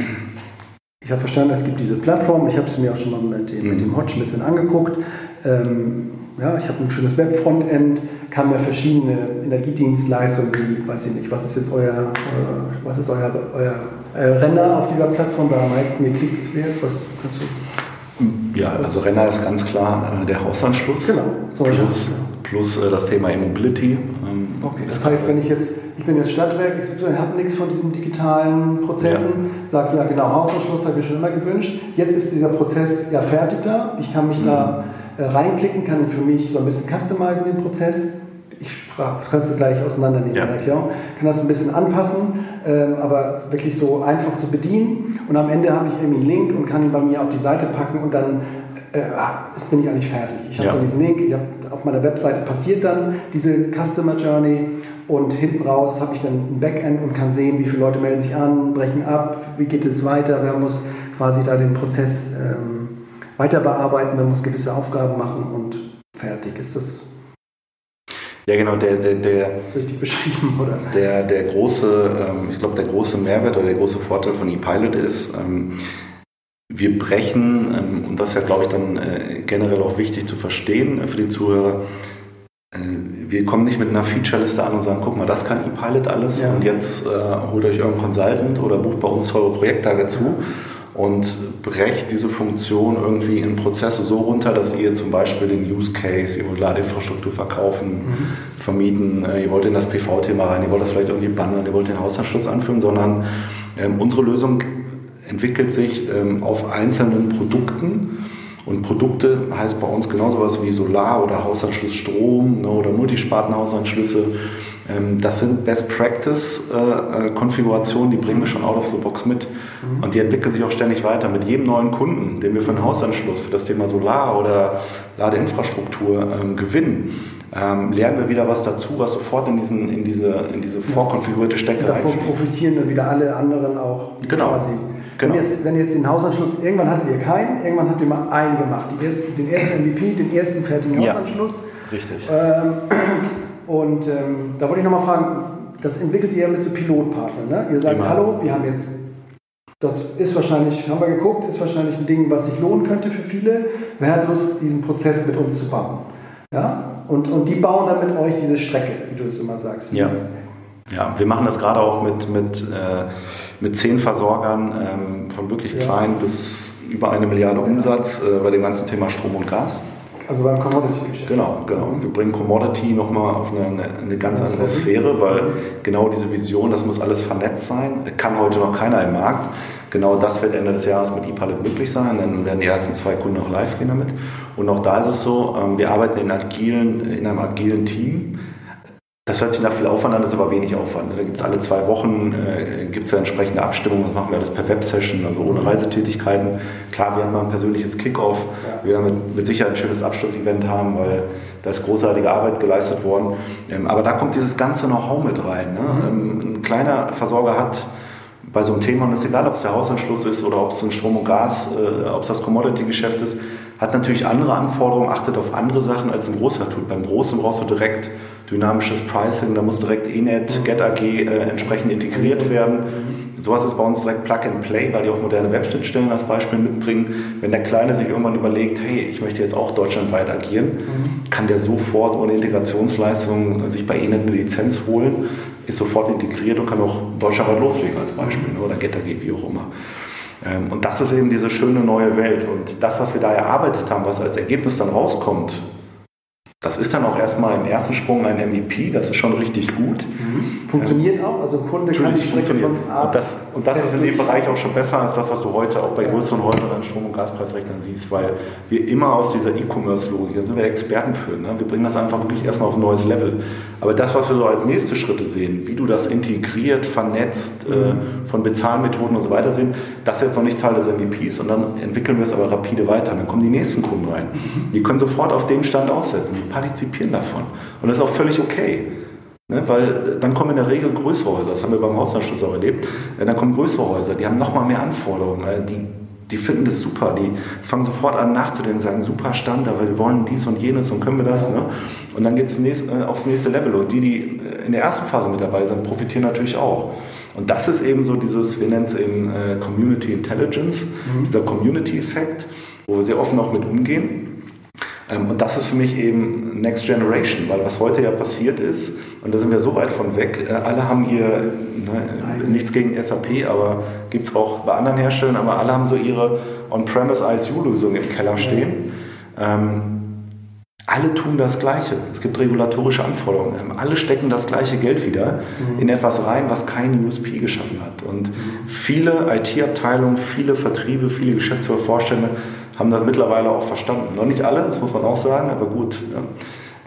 A: ich habe verstanden, es gibt diese Plattform. Ich habe es mir auch schon mal mit dem, mhm. mit dem Hodge ein bisschen angeguckt. Ähm, ja, ich habe ein schönes Web-Frontend, kann mir verschiedene Energiedienstleistungen, wie, weiß ich nicht, was ist jetzt euer, äh, was ist euer, euer äh, Renner auf dieser Plattform, da am meisten geklickt wird? Was kannst
B: du? Ja, also Renner ist ganz klar äh, der Hausanschluss.
A: Genau.
B: Plus, plus äh, das Thema E-Mobility.
A: Ähm, okay, das heißt, wenn ich jetzt, ich bin jetzt Stadtwerk, ich habe nichts von diesen digitalen Prozessen, ja. sage ja genau, Hausanschluss habe ich mir schon immer gewünscht. Jetzt ist dieser Prozess ja fertig da. Ich kann mich mhm. da äh, reinklicken, kann ihn für mich so ein bisschen customizen, den Prozess. Ich sprach, kannst du gleich auseinandernehmen ja. Erklärung. Kann das ein bisschen anpassen, ähm, aber wirklich so einfach zu bedienen. Und am Ende habe ich irgendwie einen Link und kann ihn bei mir auf die Seite packen und dann äh, ah, bin ich eigentlich fertig. Ich habe ja. diesen Link, ich habe auf meiner Webseite passiert dann diese Customer Journey und hinten raus habe ich dann ein Backend und kann sehen, wie viele Leute melden sich an, brechen ab, wie geht es weiter, wer muss quasi da den Prozess ähm, weiter bearbeiten, wer muss gewisse Aufgaben machen und fertig. Ist das
B: ja, genau, der, der, der,
A: richtig beschrieben, oder?
B: Der, der große, ähm, ich glaube, der große Mehrwert oder der große Vorteil von ePilot ist, ähm, wir brechen, ähm, und das ist ja, glaube ich, dann äh, generell auch wichtig zu verstehen äh, für die Zuhörer, äh, wir kommen nicht mit einer Featureliste an und sagen, guck mal, das kann ePilot alles ja. und jetzt äh, holt euch irgendeinen Consultant oder bucht bei uns teure Projekttage zu und brecht diese Funktion irgendwie in Prozesse so runter, dass ihr zum Beispiel den Use Case, ihr wollt Ladeinfrastruktur verkaufen, mhm. vermieten, äh, ihr wollt in das PV-Thema rein, ihr wollt das vielleicht irgendwie bundlen, ihr wollt den Haushaltsschluss anführen, sondern ähm, unsere Lösung entwickelt sich ähm, auf einzelnen Produkten. Und Produkte heißt bei uns genauso was wie Solar- oder Haushaltsschluss Strom ne, oder Multispartenhausanschlüsse. Ähm, das sind Best Practice-Konfigurationen, die bringen wir schon out of the box mit. Mhm. Und die entwickeln sich auch ständig weiter. Mit jedem neuen Kunden, den wir für einen Hausanschluss, für das Thema Solar oder Ladeinfrastruktur ähm, gewinnen, ähm, lernen wir wieder was dazu, was sofort in, diesen, in, diese, in diese vorkonfigurierte Stecker
A: Davon profitieren dann wieder alle anderen auch.
B: Genau. Quasi. Genau.
A: Wenn, jetzt, wenn jetzt den Hausanschluss, irgendwann hattet ihr keinen, irgendwann habt ihr mal einen gemacht. Erste, den ersten *clears throat* MVP, den ersten fertigen Hausanschluss.
B: Ja, richtig.
A: Ähm, *clears throat* und ähm, da wollte ich nochmal fragen, das entwickelt ihr mit so Pilotpartnern. Ne? Ihr sagt, Immer. hallo, wir haben jetzt, das ist wahrscheinlich, haben wir geguckt, ist wahrscheinlich ein Ding, was sich lohnen könnte für viele. Wer hat Lust, diesen Prozess mit uns zu bauen? Ja? Und, und die bauen dann mit euch diese Strecke, wie du es immer sagst.
B: Ja. Ja, wir machen das gerade auch mit, mit, äh, mit zehn Versorgern, ähm, von wirklich ja. klein bis über eine Milliarde Umsatz äh, bei dem ganzen Thema Strom und Gas.
A: Also beim Commodity-Geschäft.
B: Genau, genau. Wir bringen Commodity nochmal auf eine, eine ganz andere Sphäre, weil genau diese Vision, das muss alles vernetzt sein, kann heute noch keiner im Markt. Genau das wird Ende des Jahres mit ePilot möglich sein. Dann werden die ersten zwei Kunden auch live gehen damit. Und auch da ist es so, ähm, wir arbeiten in, agilen, in einem agilen Team. Das hört sich nach viel Aufwand an, das ist aber wenig Aufwand. Da gibt es alle zwei Wochen äh, gibt's ja entsprechende Abstimmungen. Das machen wir alles per Web-Session, also ohne Reisetätigkeiten. Klar, wir haben mal ein persönliches Kickoff. Wir werden mit, mit Sicherheit ein schönes Abschlussevent haben, weil da ist großartige Arbeit geleistet worden. Ähm, aber da kommt dieses ganze Know-how mit rein. Ne? Mhm. Ähm, ein kleiner Versorger hat bei so einem Thema, und es ist egal, ob es der Hausanschluss ist oder ob es ein Strom und Gas, äh, ob es das Commodity-Geschäft ist, hat natürlich andere Anforderungen, achtet auf andere Sachen als ein großer tut. Beim Großen brauchst du direkt dynamisches Pricing, da muss direkt Enet, GetAG äh, entsprechend integriert werden. Sowas ist bei uns direkt Plug and Play, weil die auch moderne Webschnittstellen als Beispiel mitbringen. Wenn der Kleine sich irgendwann überlegt, hey, ich möchte jetzt auch deutschlandweit agieren, mhm. kann der sofort ohne Integrationsleistung sich bei Enet eine Lizenz holen, ist sofort integriert und kann auch deutschlandweit loslegen als Beispiel ne, oder GetAG, wie auch immer. Ähm, und das ist eben diese schöne neue Welt. Und das, was wir da erarbeitet haben, was als Ergebnis dann rauskommt, das ist dann auch erstmal im ersten Sprung ein MVP, das ist schon richtig gut.
A: Mhm. Funktioniert auch, also ein Kunde kann die Strecke von
B: A Und das, und das ist in dem Bereich auch schon besser als das, was du heute auch bei größeren Häusern an Strom- und Gaspreisrechnern siehst, weil wir immer aus dieser E-Commerce-Logik, da sind wir Experten für, ne? wir bringen das einfach wirklich erstmal auf ein neues Level. Aber das, was wir so als nächste Schritte sehen, wie du das integriert, vernetzt, äh, mhm. von Bezahlmethoden und so weiter sehen, das ist jetzt noch nicht Teil des MVPs und dann entwickeln wir es aber rapide weiter. Dann kommen die nächsten Kunden rein. Mhm. Die können sofort auf dem Stand aufsetzen, die partizipieren davon. Und das ist auch völlig okay. Ne, weil dann kommen in der Regel größere Häuser, das haben wir beim Hausanschluss auch erlebt, dann kommen größere Häuser, die haben nochmal mehr Anforderungen, die, die finden das super, die fangen sofort an nachzudenken, sagen, super Stand, aber wir wollen dies und jenes und können wir das. Ne? Und dann geht es äh, aufs nächste Level und die, die in der ersten Phase mit dabei sind, profitieren natürlich auch. Und das ist eben so dieses, wir nennen es eben äh, Community Intelligence, mhm. dieser Community-Effekt, wo wir sehr offen auch mit umgehen. Ähm, und das ist für mich eben Next Generation, weil was heute ja passiert ist, und da sind wir so weit von weg, äh, alle haben hier, ne, nichts gegen SAP, aber gibt es auch bei anderen Herstellern, aber alle haben so ihre On-Premise ISU-Lösung im Keller stehen. Ähm, alle tun das Gleiche. Es gibt regulatorische Anforderungen. Ähm, alle stecken das gleiche Geld wieder mhm. in etwas rein, was kein USP geschaffen hat. Und mhm. viele IT-Abteilungen, viele Vertriebe, viele Geschäftsführer, Vorstände haben das mittlerweile auch verstanden. Noch nicht alle, das muss man auch sagen, aber gut. Ja.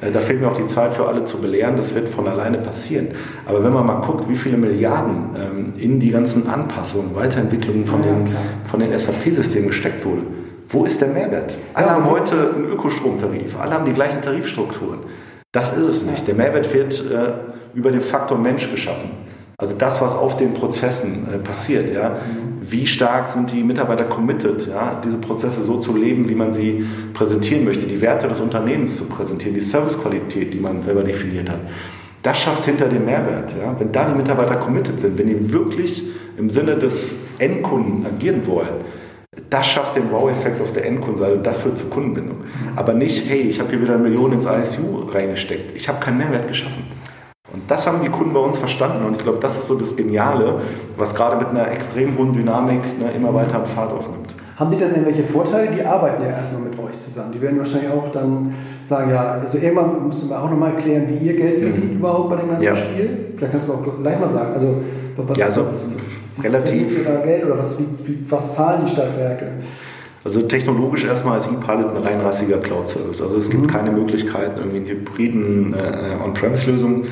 B: Äh, da fehlt mir auch die Zeit für alle zu belehren, das wird von alleine passieren. Aber wenn man mal guckt, wie viele Milliarden ähm, in die ganzen Anpassungen, Weiterentwicklungen von den, von den SAP-Systemen gesteckt wurde, wo ist der Mehrwert? Alle ja, haben heute einen Ökostromtarif, alle haben die gleichen Tarifstrukturen. Das ist es nicht. Der Mehrwert wird äh, über den Faktor Mensch geschaffen. Also das, was auf den Prozessen äh, passiert, ja, wie stark sind die Mitarbeiter committed, ja, diese Prozesse so zu leben, wie man sie präsentieren möchte, die Werte des Unternehmens zu präsentieren, die Servicequalität, die man selber definiert hat. Das schafft hinter dem Mehrwert. Ja. Wenn da die Mitarbeiter committed sind, wenn die wirklich im Sinne des Endkunden agieren wollen, das schafft den Wow-Effekt auf der Endkundenseite und das führt zur Kundenbindung. Aber nicht, hey, ich habe hier wieder eine Million ins ISU reingesteckt. Ich habe keinen Mehrwert geschaffen. Und das haben die Kunden bei uns verstanden. Und ich glaube, das ist so das Geniale, was gerade mit einer extrem hohen Dynamik ne, immer weiter an Fahrt aufnimmt.
A: Haben die dann irgendwelche Vorteile? Die arbeiten ja erstmal mit euch zusammen. Die werden wahrscheinlich auch dann sagen, ja, also irgendwann müssen wir auch nochmal erklären, wie ihr Geld verdient mhm. überhaupt bei dem ganzen ja. Spiel. Da kannst du auch gleich mal sagen. Also,
B: was, ja, also
A: was,
B: relativ.
A: Oder Geld oder was, wie, wie, was zahlen die Stadtwerke?
B: Also technologisch erstmal ist ePilot ein reinrassiger Cloud-Service. Also es gibt mhm. keine Möglichkeiten, irgendwie einen hybriden äh, On-Premise-Lösung Äh,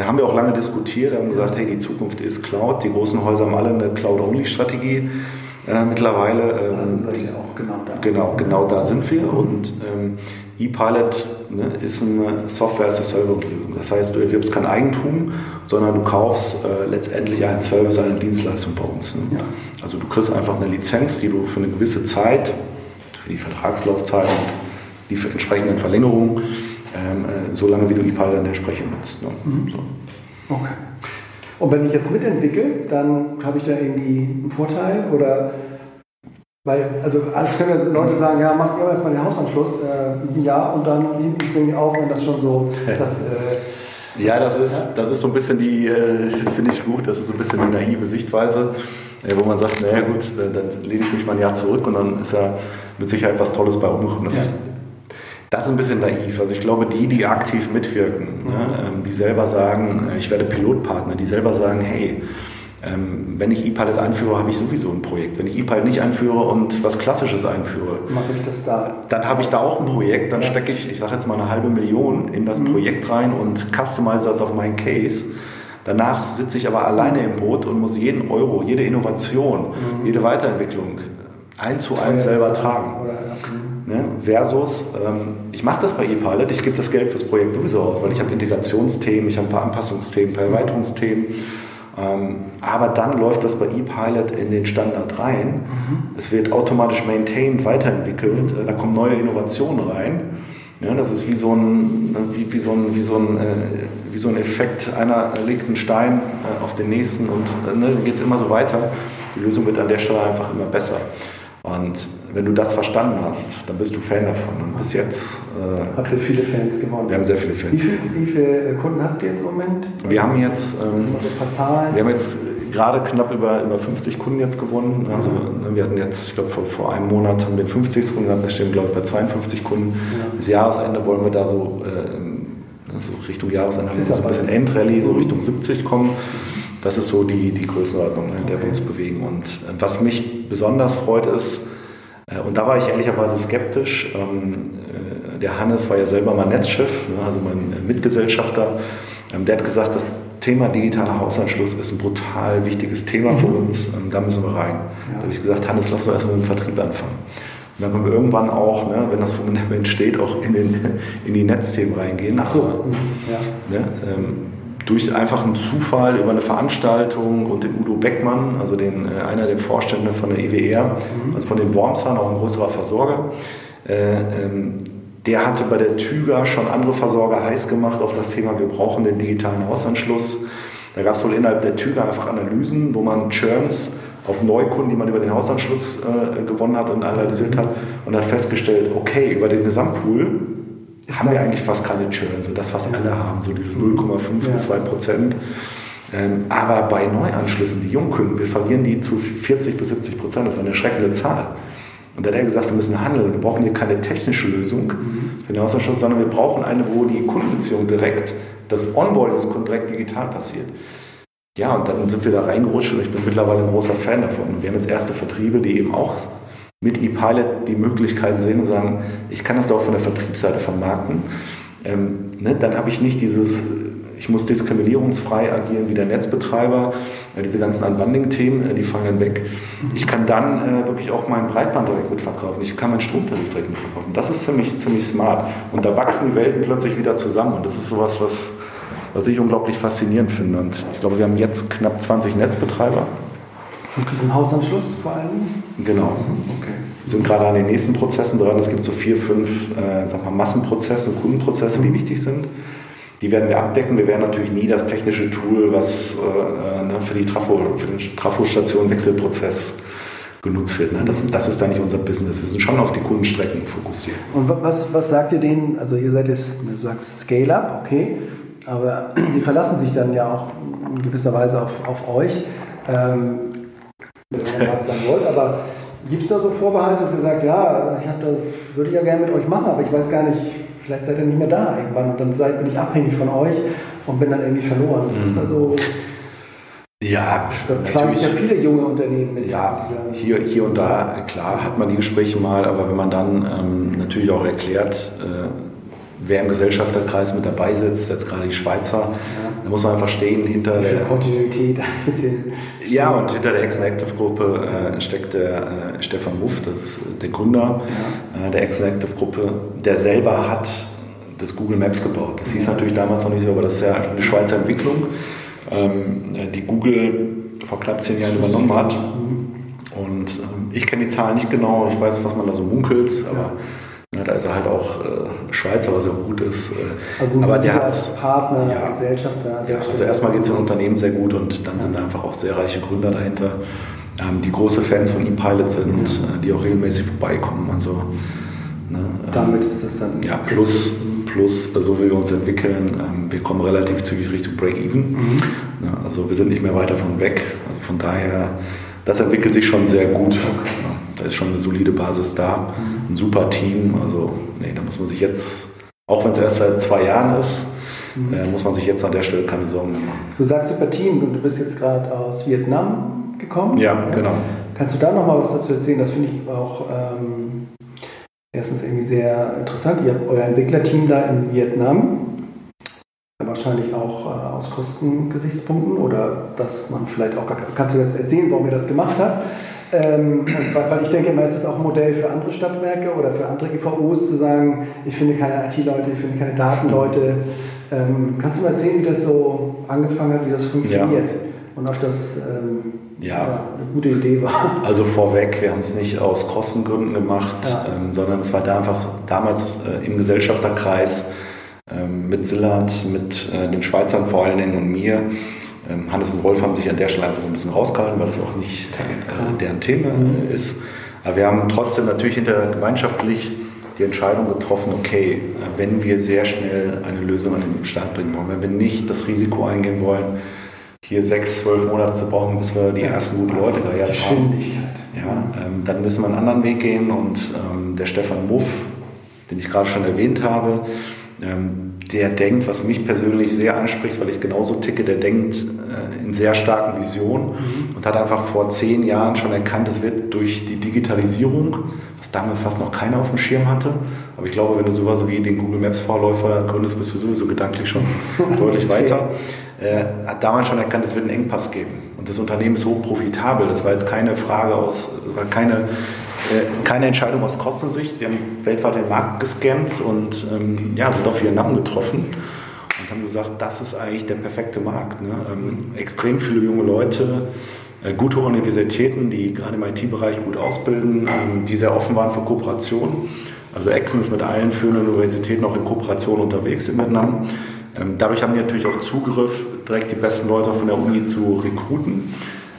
B: haben wir auch lange diskutiert, haben gesagt, hey, die Zukunft ist Cloud. Die großen Häuser haben alle eine Cloud-Only-Strategie äh, mittlerweile.
A: Ähm, also seid ihr auch genau da.
B: Genau, genau da sind wir. Und ähm, ePilot ne, ist eine Software as a Server Umgebung. Das heißt, du erwirbst kein Eigentum, sondern du kaufst äh, letztendlich einen Service, eine Dienstleistung bei uns. Ne? Ja. Also du kriegst einfach eine Lizenz, die du für eine gewisse Zeit, für die Vertragslaufzeit und die für entsprechenden Verlängerungen, ähm, äh, so lange wie du ePilot entsprechend nutzt. Ne? Mhm.
A: So. Okay. Und wenn ich jetzt mitentwickle, dann habe ich da irgendwie einen Vorteil oder weil, also es können ja Leute sagen, ja, macht ihr erstmal den Hausanschluss, äh, ein Jahr und dann hinten springen die auf, wenn das schon so *laughs* das,
B: äh, Ja, das ist, das ist so ein bisschen die, äh, *laughs* finde ich gut, das ist so ein bisschen die naive Sichtweise, äh, wo man sagt, naja gut, dann, dann lehne ich mich mal ein Jahr zurück und dann ist ja mit Sicherheit was Tolles bei rumgekommen. Ja. Das ist ein bisschen naiv. Also ich glaube, die, die aktiv mitwirken, mhm. ne, ähm, die selber sagen, äh, ich werde Pilotpartner, die selber sagen, hey, ähm, wenn ich ePilot einführe, habe ich sowieso ein Projekt. Wenn ich ePilot nicht einführe und was Klassisches einführe,
A: mache ich das da.
B: Dann habe ich da auch ein Projekt, dann stecke ich, ich sage jetzt mal eine halbe Million in das mhm. Projekt rein und customize das auf meinen Case. Danach sitze ich aber alleine im Boot und muss jeden Euro, jede Innovation, mhm. jede Weiterentwicklung eins zu eins selber tragen. Oder, ja. Ne? Versus, ähm, ich mache das bei ePilot, ich gebe das Geld fürs Projekt sowieso aus, weil ich habe Integrationsthemen, ich habe ein paar Anpassungsthemen, Vererweiterungsthemen. Ähm, aber dann läuft das bei ePilot in den Standard rein. Mhm. Es wird automatisch maintained, weiterentwickelt, mhm. da kommen neue Innovationen rein. Ja, das ist wie so ein, wie, wie so ein, wie so ein, äh, wie so ein Effekt, einer legt einen Stein äh, auf den nächsten und äh, ne, geht es immer so weiter. Die Lösung wird an der Stelle einfach immer besser. Und wenn du das verstanden hast, dann bist du Fan davon. Und bis jetzt.
A: Äh, habt ihr viele Fans gewonnen?
B: Wir haben sehr viele Fans.
A: Wie, viel, wie viele Kunden habt ihr jetzt im Moment?
B: Wir haben jetzt. Ähm, also ein paar Zahlen. Wir haben jetzt gerade knapp über, über 50 Kunden jetzt gewonnen. Also mhm. wir hatten jetzt, ich glaube, vor, vor einem Monat haben wir den 50. Kunden gehabt, wir stehen, glaube ich, bei 52 Kunden. Ja. Bis Jahresende wollen wir da so, äh, so Richtung Jahresende so ein bisschen Endrallye, so Richtung 70 kommen. Das ist so die, die Größenordnung, in der okay. wir uns bewegen. Und äh, was mich besonders freut, ist, äh, und da war ich ehrlicherweise skeptisch, ähm, äh, der Hannes war ja selber mein Netzchef, ne, also mein Mitgesellschafter, ähm, der hat gesagt, das Thema digitaler Hausanschluss ist ein brutal wichtiges Thema für mhm. uns, ähm, da müssen wir rein. Ja. Da habe ich gesagt, Hannes, lass uns erstmal mit dem Vertrieb anfangen. Und dann können wir irgendwann auch, ne, wenn das Fundament steht, auch in, den, *laughs* in die Netzthemen reingehen.
A: Ach so.
B: ja. Ne, ähm, durch einfach einen Zufall über eine Veranstaltung und den Udo Beckmann, also den, äh, einer der Vorstände von der EWR, mhm. also von den Wormshahn, auch ein größerer Versorger, äh, ähm, der hatte bei der Tüger schon andere Versorger heiß gemacht auf das Thema, wir brauchen den digitalen Hausanschluss. Da gab es wohl innerhalb der Tüger einfach Analysen, wo man Churns auf Neukunden, die man über den Hausanschluss äh, gewonnen hat und analysiert hat und hat festgestellt, okay, über den Gesamtpool haben wir eigentlich fast keine Churn, so das, was alle haben, so dieses 0,5 bis 2 Prozent. Ähm, aber bei Neuanschlüssen, die Jungkunden, wir verlieren die zu 40 bis 70 Prozent. Das war eine erschreckende Zahl. Und da hat er gesagt, wir müssen handeln. Wir brauchen hier keine technische Lösung mhm. für den Hausanschluss, sondern wir brauchen eine, wo die Kundenbeziehung direkt, das Onboarding des Kunden direkt digital passiert. Ja, und dann sind wir da reingerutscht und ich bin mittlerweile ein großer Fan davon. Wir haben jetzt erste Vertriebe, die eben auch mit ePilot die Möglichkeiten sehen und sagen, ich kann das doch von der Vertriebsseite vermarkten. Ähm, ne, dann habe ich nicht dieses, ich muss diskriminierungsfrei agieren wie der Netzbetreiber, äh, diese ganzen Unbundling-Themen, äh, die fallen dann weg. Ich kann dann äh, wirklich auch meinen Breitband direkt mitverkaufen, ich kann meinen Stromtarif direkt mitverkaufen. Das ist ziemlich, ziemlich smart. Und da wachsen die Welten plötzlich wieder zusammen und das ist sowas, was, was ich unglaublich faszinierend finde. Und ich glaube, wir haben jetzt knapp 20 Netzbetreiber.
A: Mit diesem Hausanschluss vor allem?
B: Genau. Okay. Wir sind gerade an den nächsten Prozessen dran. Es gibt so vier, fünf äh, sag mal, Massenprozesse, Kundenprozesse, die wichtig sind. Die werden wir abdecken. Wir werden natürlich nie das technische Tool, was äh, ne, für die Trafo, für den Trafostation-Wechselprozess genutzt wird. Ne? Das, das, ist da nicht unser Business. Wir sind schon auf die Kundenstrecken fokussiert.
A: Und was, was sagt ihr denen? Also ihr seid jetzt, du sagst Scale-up, okay, aber *clears throat* sie verlassen sich dann ja auch in gewisser Weise auf, auf euch. Ähm, wenn wollt, aber gibt es da so Vorbehalte, dass ihr sagt, ja, ich da, würde ich ja gerne mit euch machen, aber ich weiß gar nicht, vielleicht seid ihr nicht mehr da irgendwann und dann seid, bin ich abhängig von euch und bin dann irgendwie verloren. Mhm. Ist da so.
B: Ja,
A: da schlagen ja viele junge Unternehmen mit.
B: Ja, hier, hier und da, klar, hat man die Gespräche mal, aber wenn man dann ähm, natürlich auch erklärt, äh, wer im Gesellschafterkreis mit dabei sitzt, jetzt gerade die Schweizer, Da muss man einfach stehen hinter der
A: Kontinuität ein bisschen.
B: ja, und hinter der Action Active Gruppe äh, steckt der äh, Stefan Muff, das ist der Gründer äh, der Action Active Gruppe, der selber hat das Google Maps gebaut. Das hieß natürlich damals noch nicht so, aber das ist ja eine Schweizer Entwicklung, ähm, die Google vor knapp zehn Jahren übernommen hat. Und ähm, ich kenne die Zahlen nicht genau, ich weiß, was man da so munkelt, aber ja, da ist er halt auch äh, Schweizer, was ja gut ist. Äh,
A: Also
B: aber der hat
A: Partner,
B: ja.
A: Gesellschafter. der
B: ja, also erstmal geht es dem Unternehmen sehr gut und dann sind einfach auch sehr reiche Gründer dahinter, ähm, die große Fans von ePilot sind, äh, die auch regelmäßig vorbeikommen und so. Ne? Ähm,
A: Damit ist das dann.
B: ja, plus, plus, äh, so wie wir uns entwickeln, ähm, wir kommen relativ zügig Richtung Break-Even. Ja, also wir sind nicht mehr weit davon weg. Also von daher, das entwickelt sich schon sehr gut. Ja, da ist schon eine solide Basis da, ein super Team. Also nee, da muss man sich jetzt, auch wenn es erst seit zwei Jahren ist, äh, muss man sich jetzt an der Stelle keine Sorgen mehr machen.
A: Du sagst super Team und du bist jetzt gerade aus Vietnam gekommen.
B: Ja, genau.
A: Kannst du da noch mal was dazu erzählen? Das finde ich auch ähm, erstens irgendwie sehr interessant. Ihr habt euer Entwicklerteam da in Vietnam. Wahrscheinlich auch äh, aus Kostengesichtspunkten oder dass man vielleicht auch, gar- kannst du jetzt erzählen, warum ihr das gemacht habt? Ähm, weil, ich denke immer, ist das auch ein Modell für andere Stadtwerke oder für andere IVOs zu sagen, ich finde keine IT-Leute, ich finde keine Datenleute. Ähm, kannst du mal erzählen, wie das so angefangen hat, wie das funktioniert? Und ob das ähm,
B: Ja.
A: eine gute Idee war?
B: Also vorweg, wir haben es nicht aus Kostengründen gemacht,
A: Ja.
B: ähm, sondern es war da einfach damals äh, im Gesellschafterkreis ähm, mit Sillard, mit äh, den Schweizern vor allen Dingen und mir. Ähm, Hannes und Rolf haben sich an der Stelle einfach so ein bisschen rausgehalten, weil das auch nicht äh, deren Thema ist. Aber wir haben trotzdem natürlich hinter gemeinschaftlich die Entscheidung getroffen, okay, wenn wir sehr schnell eine Lösung an den Start bringen wollen, wenn wir nicht das Risiko eingehen wollen, hier sechs, zwölf Monate zu brauchen, bis wir die ersten guten Leute geheiert haben. Ja, ähm, dann müssen wir einen anderen Weg gehen und ähm, der Stefan Muff, den ich gerade schon erwähnt habe, ähm, der denkt, was mich persönlich sehr anspricht, weil ich genauso ticke, der denkt äh, in sehr starken Visionen und hat einfach vor zehn Jahren schon erkannt, es wird durch die Digitalisierung, was damals fast noch keiner auf dem Schirm hatte, aber ich glaube, wenn du sowas wie den Google Maps Vorläufer gründest, bist du sowieso gedanklich schon *laughs* deutlich weiter äh, hat damals schon erkannt, es wird einen Engpass geben. Und das Unternehmen ist hoch profitabel. Das war jetzt keine Frage aus, war keine, keine Entscheidung aus Kostensicht. Wir haben weltweit den Markt gescannt und ähm, ja, sind auf ihren Namen getroffen und haben gesagt, das ist eigentlich der perfekte Markt. Ne? Ähm, extrem viele junge Leute, äh, gute Universitäten, die gerade im IT-Bereich gut ausbilden, ähm, die sehr offen waren für Kooperation. Also Exen ist mit allen führenden Universitäten auch in Kooperation unterwegs in Vietnam. Ähm, dadurch haben die natürlich auch Zugriff, direkt die besten Leute von der Uni zu rekruten.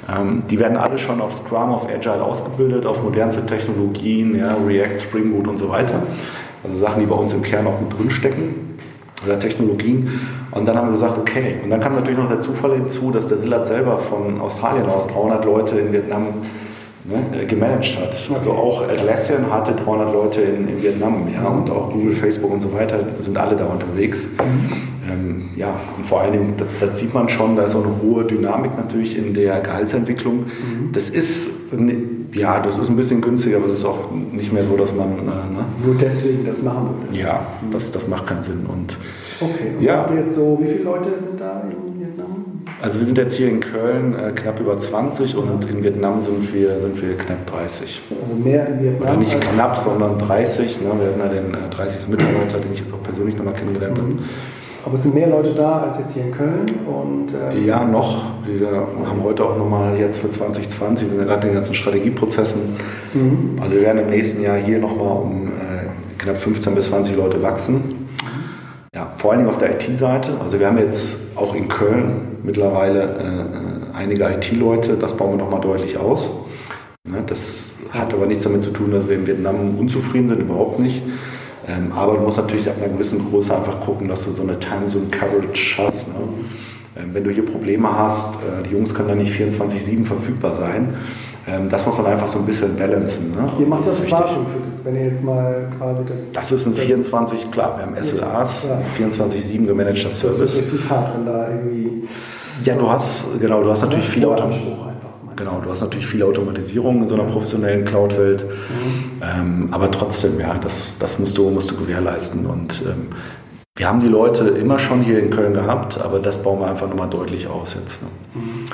B: Ähm, die werden alle schon auf Scrum, auf Agile ausgebildet, auf modernste Technologien, ja, React, Spring Boot und so weiter. Also Sachen, die bei uns im Kern auch mit drinstecken oder Technologien. Und dann haben wir gesagt, okay. Und dann kam natürlich noch der Zufall hinzu, dass der Sillard selber von Australien aus 300 Leute in Vietnam ne, äh, gemanagt hat. Also auch Atlassian hatte 300 Leute in, in Vietnam, ja, und auch Google, Facebook und so weiter sind alle da unterwegs. Ähm, ja, und vor allen Dingen, da, sieht man schon, da ist auch eine hohe Dynamik natürlich in der Gehaltsentwicklung. Das ist, ja, das ist ein bisschen günstiger, aber es ist auch nicht mehr so, dass man, äh, ne,
A: Nur deswegen das machen würde.
B: ja, das, das macht keinen Sinn. Und
A: Okay, und
B: Ja.
A: habt ihr jetzt so, wie viele Leute sind da in?
B: Also wir sind jetzt hier in Köln äh, knapp über 20 und in Vietnam sind wir, sind wir knapp 30.
A: Also mehr in Vietnam.
B: Oder nicht knapp, sondern 30. Ne? Wir hatten ja den äh, 30. Mitarbeiter, den ich jetzt auch persönlich nochmal kennengelernt habe.
A: Aber es sind mehr Leute da als jetzt hier in Köln und ähm,
B: Ja, noch. Wir haben heute auch nochmal jetzt für 2020, wir sind ja gerade in den ganzen Strategieprozessen.
A: Mhm.
B: Also wir werden im nächsten Jahr hier nochmal um äh, knapp 15 bis 20 Leute wachsen. Ja, vor allen Dingen auf der IT-Seite. Also wir haben jetzt auch in Köln mittlerweile äh, äh, einige IT-Leute, das bauen wir nochmal deutlich aus. Ne, das hat aber nichts damit zu tun, dass wir in Vietnam unzufrieden sind, überhaupt nicht. Ähm, aber du musst natürlich ab einer gewissen Größe einfach gucken, dass du so eine Time Zone Coverage hast. Ne? Ähm, wenn du hier Probleme hast, äh, die Jungs können da nicht 24-7 verfügbar sein. Ähm, das muss man einfach so ein bisschen balancen. Ne?
A: ihr macht
B: das.
A: Datum für das, wenn ihr jetzt mal quasi das.
B: Das ist ein 24, klar, wir haben SLAs,
A: Ja.
B: 24-7 gemanagter
A: Das ist
B: Service.
A: richtig hart, wenn da irgendwie.
B: Ja, du hast, genau, du hast natürlich viel
A: Hoher
B: Auto
A: Anspruch einfach.
B: Genau, du hast natürlich viel Automatisierung in so einer professionellen Cloud-Welt.
A: Mhm.
B: Ähm, aber trotzdem, ja, das, das musst, du, musst du gewährleisten. Und ähm, wir haben die Leute immer schon hier in Köln gehabt, aber das bauen wir einfach nochmal deutlich aus jetzt. Ne?
A: Mhm.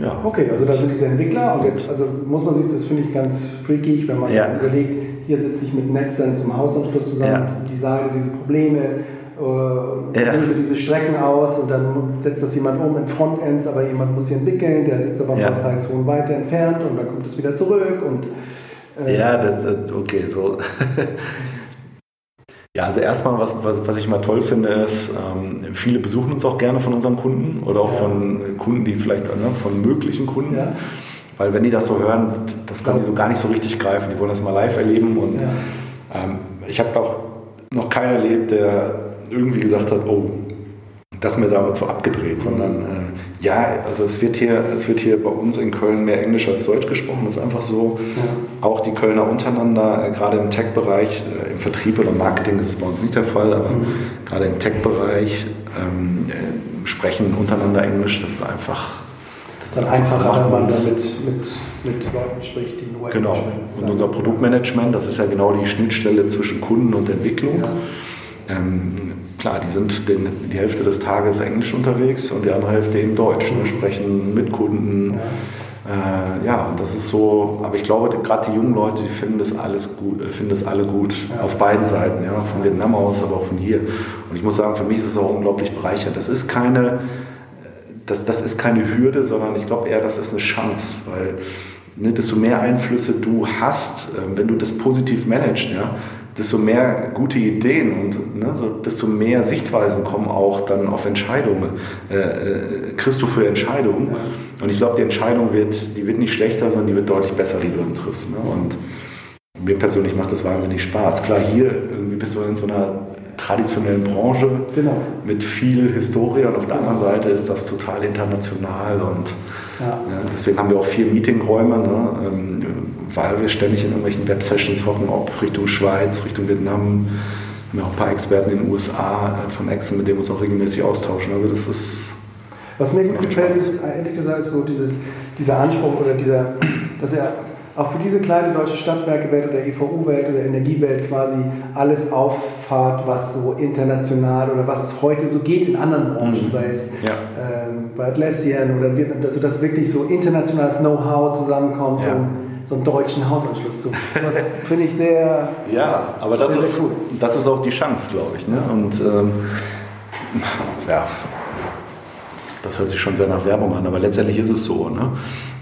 A: Ja. Okay, also da sind diese Entwickler und jetzt also muss man sich, das finde ich ganz freakig, wenn man ja. überlegt, hier sitze ich mit Netzern zum Hausanschluss zusammen, ja. designe diese Probleme, äh, ja. so diese Strecken aus und dann setzt das jemand um in Frontends, aber jemand muss sie entwickeln, der sitzt aber ja. Zeitzonen weiter entfernt und dann kommt es wieder zurück und
B: äh, ja, das okay, so. *laughs* ja, also erstmal, was, was, was ich mal toll finde, ist, ähm, viele besuchen uns auch gerne von unseren Kunden oder auch ja. von Kunden, die vielleicht, ne, von möglichen Kunden. Ja. Weil wenn die das so hören, das können die so gar nicht so richtig greifen. Die wollen das mal live erleben. Und ähm, ich habe auch noch keinen erlebt, der irgendwie gesagt hat, oh, das mir sagen wir zu abgedreht, sondern äh, ja, also es wird hier, es wird hier bei uns in Köln mehr Englisch als Deutsch gesprochen. Das ist einfach so. Ja. Auch die Kölner untereinander, äh, gerade im Tech-Bereich, äh, im Vertrieb oder Marketing das ist bei uns nicht der Fall, aber mhm. gerade im Tech-Bereich ähm, äh, sprechen untereinander Englisch. Das ist einfach.
A: Das ist dann einfacher, wenn man da mit, mit, mit Leuten spricht, die
B: nur Genau. Und unser Produktmanagement, das ist ja genau die Schnittstelle zwischen Kunden und Entwicklung. Ja ähm, klar, die sind den, die Hälfte des Tages Englisch unterwegs und die andere Hälfte eben Deutsch, ne, sprechen mit Kunden. Ja. Äh, ja, und das ist so, aber ich glaube, gerade die jungen Leute, die finden das alles gut, äh, finden das alle gut, ja. auf beiden Seiten, ja, von Vietnam aus, aber auch von hier. Und ich muss sagen, für mich ist es auch unglaublich bereichernd. Das ist keine, das, das ist keine Hürde, sondern ich glaube eher, das ist eine Chance, weil ne, desto mehr Einflüsse du hast, äh, wenn du das positiv managst, ja, desto mehr gute Ideen und ne, so, desto mehr Sichtweisen kommen auch dann auf Entscheidungen, äh, äh, kriegst du für Entscheidungen. Ja. Und ich glaube, die Entscheidung wird, die wird nicht schlechter, sondern die wird deutlich besser, die du dann triffst. Ne? Und mir persönlich macht das wahnsinnig Spaß. Klar, hier irgendwie bist du in so einer traditionellen Branche genau. mit viel Historie und auf der anderen Seite ist das total international und ja. Ja, deswegen haben wir auch vier Meetingräume, ne, ähm, weil wir ständig in irgendwelchen Web-Sessions hocken, ob Richtung Schweiz, Richtung Vietnam. Wir haben auch ein paar Experten in den USA äh, von Exxon, mit denen wir uns auch regelmäßig austauschen. Also das ist.
A: Was mir gut gefällt, ist ehrlich gesagt so dieses, dieser Anspruch oder dieser, *clears throat* dass er auch für diese kleine deutsche Stadtwerkewelt oder EVU-Welt oder Energiewelt quasi alles auffahrt, was so international oder was heute so geht in anderen Branchen, mhm. sei es ja. ähm, bei Atlassian oder also dass wirklich so internationales Know-how zusammenkommt, ja. um so einen deutschen Hausanschluss zu. Das finde ich sehr.
B: Ja, aber das, sehr, ist, sehr cool. das ist auch die Chance, glaube ich. Ne? Und ähm, ja, das hört sich schon sehr nach Werbung an, aber letztendlich ist es so. Ne?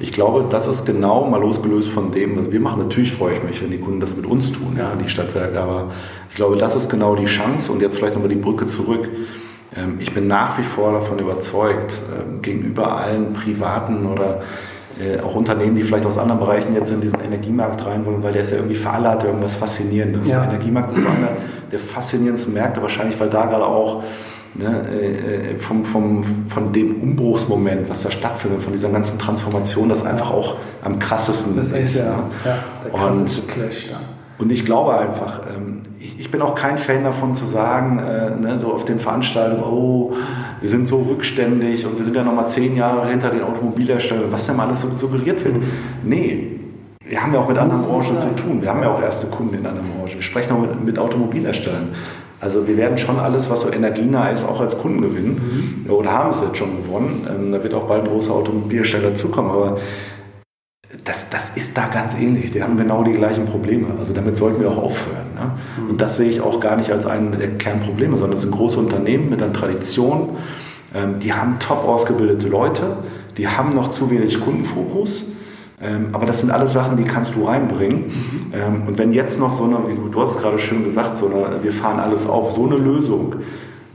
B: Ich glaube, das ist genau mal losgelöst von dem, was wir machen. Natürlich freue ich mich, wenn die Kunden das mit uns tun, ja, die Stadtwerke, aber ich glaube, das ist genau die Chance und jetzt vielleicht nochmal die Brücke zurück. Ähm, ich bin nach wie vor davon überzeugt, ähm, gegenüber allen privaten oder äh, auch Unternehmen, die vielleicht aus anderen Bereichen jetzt in diesen Energiemarkt rein wollen, weil der ist ja irgendwie für alle hat irgendwas Faszinierendes. Ja. Der Energiemarkt ist so einer der faszinierendsten Märkte, wahrscheinlich, weil da gerade auch ne, äh, äh, vom, vom, von dem Umbruchsmoment, was da stattfindet, von dieser ganzen Transformation, das einfach auch am krassesten das ist. ja, ne? ja, der krasseste und, Clash da. Und ich glaube einfach, ähm, ich, ich, bin auch kein Fan davon zu sagen, äh, ne, so auf den Veranstaltungen, oh, wir sind so rückständig und wir sind ja nochmal zehn Jahre hinter den Automobilherstellern, was denn alles so suggeriert wird. Mhm. Nee, wir haben ja auch mit anderen Branchen zu tun. Wir haben ja auch erste Kunden in anderen Branchen. Wir sprechen auch mit, mit Automobilherstellern. Also wir werden schon alles, was so energienah ist, auch als Kunden gewinnen. Mhm. Oder haben es jetzt schon gewonnen. Ähm, da wird auch bald ein großer Automobilhersteller dazukommen. Aber das, das ist da ganz ähnlich. Die haben genau die gleichen Probleme. Also damit sollten wir auch aufhören. Ne? Mhm. Und das sehe ich auch gar nicht als einen der Kernprobleme, sondern es sind große Unternehmen mit einer Tradition. Ähm, die haben top ausgebildete Leute. Die haben noch zu wenig Kundenfokus. Ähm, aber das sind alles Sachen, die kannst du reinbringen. Mhm. Ähm, und wenn jetzt noch so eine, wie du hast gerade schön gesagt, so eine, wir fahren alles auf, so eine Lösung,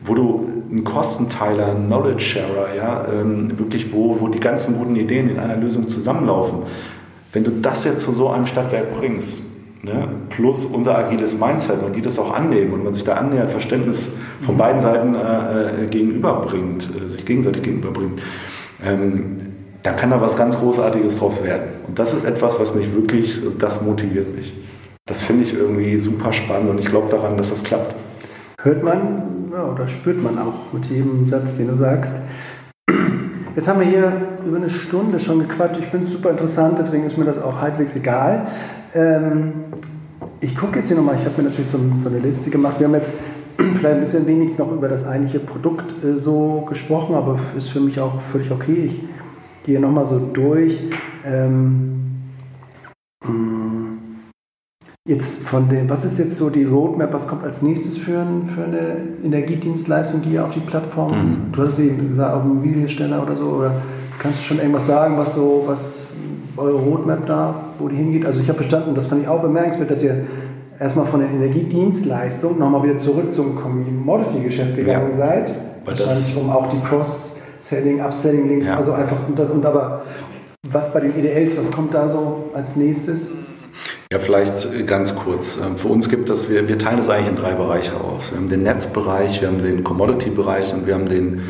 B: wo du einen Kostenteiler, einen Knowledge Sharer, ja, ähm, wirklich, wo, wo die ganzen guten Ideen in einer Lösung zusammenlaufen, wenn du das jetzt zu so einem Stadtwerk bringst, ne, plus unser agiles Mindset und die das auch annehmen und man sich da annähert, Verständnis von beiden Seiten äh, äh gegenüberbringt, äh, sich gegenseitig gegenüberbringt, ähm, dann kann da was ganz Großartiges draus werden. Und das ist etwas, was mich wirklich, das motiviert mich. Das finde ich irgendwie super spannend und ich glaube daran, dass das klappt.
A: Hört man oder spürt man auch mit jedem Satz, den du sagst. Jetzt haben wir hier über eine Stunde schon gequatscht. Ich finde es super interessant, deswegen ist mir das auch halbwegs egal. Ähm, ich gucke jetzt hier nochmal, ich habe mir natürlich so, so, eine Liste gemacht. Wir haben jetzt *clears throat* vielleicht ein bisschen wenig noch über das eigentliche Produkt äh, so gesprochen, aber ist für mich auch völlig okay. Ich gehe nochmal so durch. Ähm, hm, jetzt von den, was ist jetzt so die Roadmap, was kommt als nächstes für, ein, für eine Energiedienstleistung, die ihr auf die Plattform, mhm. du hattest eben gesagt, Automobilhersteller oder so, oder kannst du schon irgendwas sagen, was so, was eure Roadmap da, wo die hingeht? Also ich habe verstanden, das fand ich auch bemerkenswert, dass ihr erstmal von der Energiedienstleistung nochmal wieder zurück zum Commodity-Geschäft gegangen ja, seid. Wahrscheinlich um auch die Cross-Selling, Upselling-Links, ja. also einfach und, und aber was bei den EDLs, was kommt da so als nächstes?
B: Ja, vielleicht ganz kurz. Ähm, für uns gibt es, wir, wir teilen das eigentlich in drei Bereiche auf. Wir haben den Netzbereich, wir haben den Commodity-Bereich und wir haben den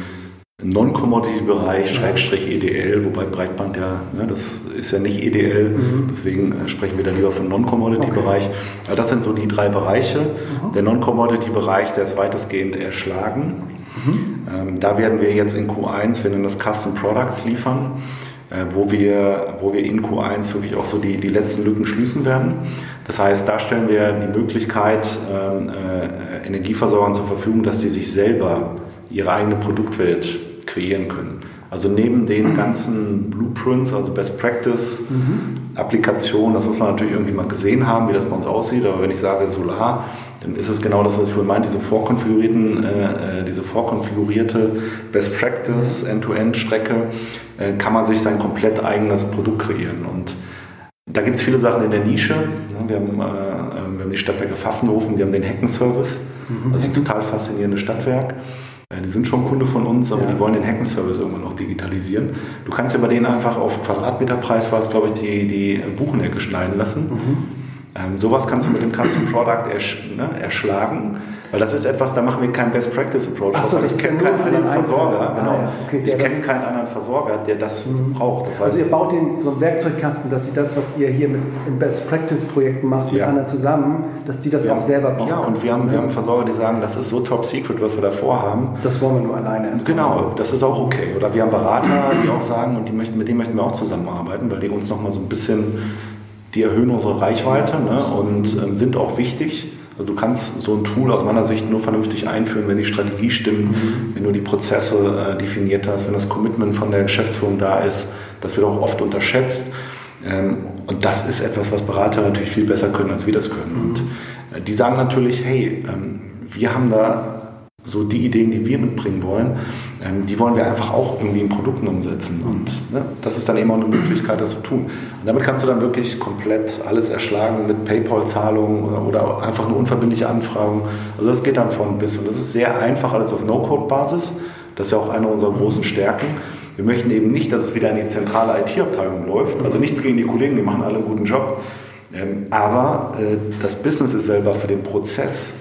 B: Non-Commodity-Bereich, Schrägstrich EDL, wobei Breitband ja, ne, das ist ja nicht EDL, mhm. deswegen äh, sprechen wir da lieber von Non-Commodity-Bereich. Okay. Das sind so die drei Bereiche. Mhm. Der Non-Commodity-Bereich, der ist weitestgehend erschlagen. Mhm. Ähm, da werden wir jetzt in Q1, wir nennen das Custom Products liefern, äh, wo, wir, wo wir in Q1 wirklich auch so die, die letzten Lücken schließen werden. Das heißt, da stellen wir die Möglichkeit ähm, äh, Energieversorgern zur Verfügung, dass die sich selber ihre eigene Produktwelt kreieren können. Also neben den ganzen Blueprints, also Best Practice mhm. Applikationen, das muss man natürlich irgendwie mal gesehen haben, wie das bei uns aussieht. Aber wenn ich sage Solar, dann ist es genau das, was ich vorhin meinte, diese vorkonfigurierten, äh, äh diese vorkonfigurierte Best Practice End-to-End-Strecke, äh, kann man sich sein komplett eigenes Produkt kreieren. Und da gibt es viele Sachen in der Nische. Wir haben, äh, äh wir haben die Stadtwerke Pfaffenhofen, wir haben den Heckenservice, mhm. also ein total faszinierendes Stadtwerk. Die sind schon Kunde von uns, aber ja. die wollen den Hackenservice irgendwann noch digitalisieren. Du kannst ja bei denen einfach auf Quadratmeterpreis, war es glaube ich, die, die Buchenecke schneiden lassen. Mhm. Ähm, sowas kannst du mit dem Custom Product ersch ne, erschlagen. Weil das ist etwas, da machen wir keinen Best Practice Approach.
A: Ach so,
B: ich kenne keinen anderen Versorger. Ah,
A: genau. ja. okay,
B: ich kenne keinen anderen Versorger, der das mhm. braucht. Das
A: also heißt, also ihr baut den, so einen Werkzeugkasten, dass sie das, was ihr hier mit in Best Practice Projekten macht, mit ja. anderen zusammen, dass die das wir auch selber bauen.
B: Ja, und wir haben, ja. wir haben Versorger, die sagen, das ist so top secret, was wir da vorhaben.
A: Das wollen wir nur alleine
B: Genau, das ist auch okay. Oder wir haben Berater, die auch sagen, und die möchten, mit denen möchten wir auch zusammenarbeiten, weil die uns nochmal so ein bisschen, die erhöhen unsere Reichweite ne, und ähm, sind auch wichtig. Also du kannst so ein Tool aus meiner Sicht nur vernünftig einführen, wenn die Strategie stimmt, mhm. wenn du die Prozesse äh, definiert hast, wenn das Commitment von der Geschäftsführung da ist. Das wird auch oft unterschätzt. Ähm, und das ist etwas, was Berater natürlich viel besser können, als wir das können. Mhm. Und äh, die sagen natürlich, hey, ähm, wir haben da so die Ideen, die wir mitbringen wollen, ähm, die wollen wir einfach auch irgendwie in Produkten umsetzen. Und ne, das ist dann eben auch eine Möglichkeit, das zu tun. Und damit kannst du dann wirklich komplett alles erschlagen mit PayPal-Zahlungen oder, einfach eine unverbindliche Anfragen. Also das geht dann von bis. Und das ist sehr einfach, alles auf No-Code-Basis. Das ist ja auch eine unserer großen Stärken. Wir möchten eben nicht, dass es wieder in die zentrale IT-Abteilung läuft. Also nichts gegen die Kollegen, die machen alle einen guten Job. Ähm, aber äh, das Business ist selber für den Prozess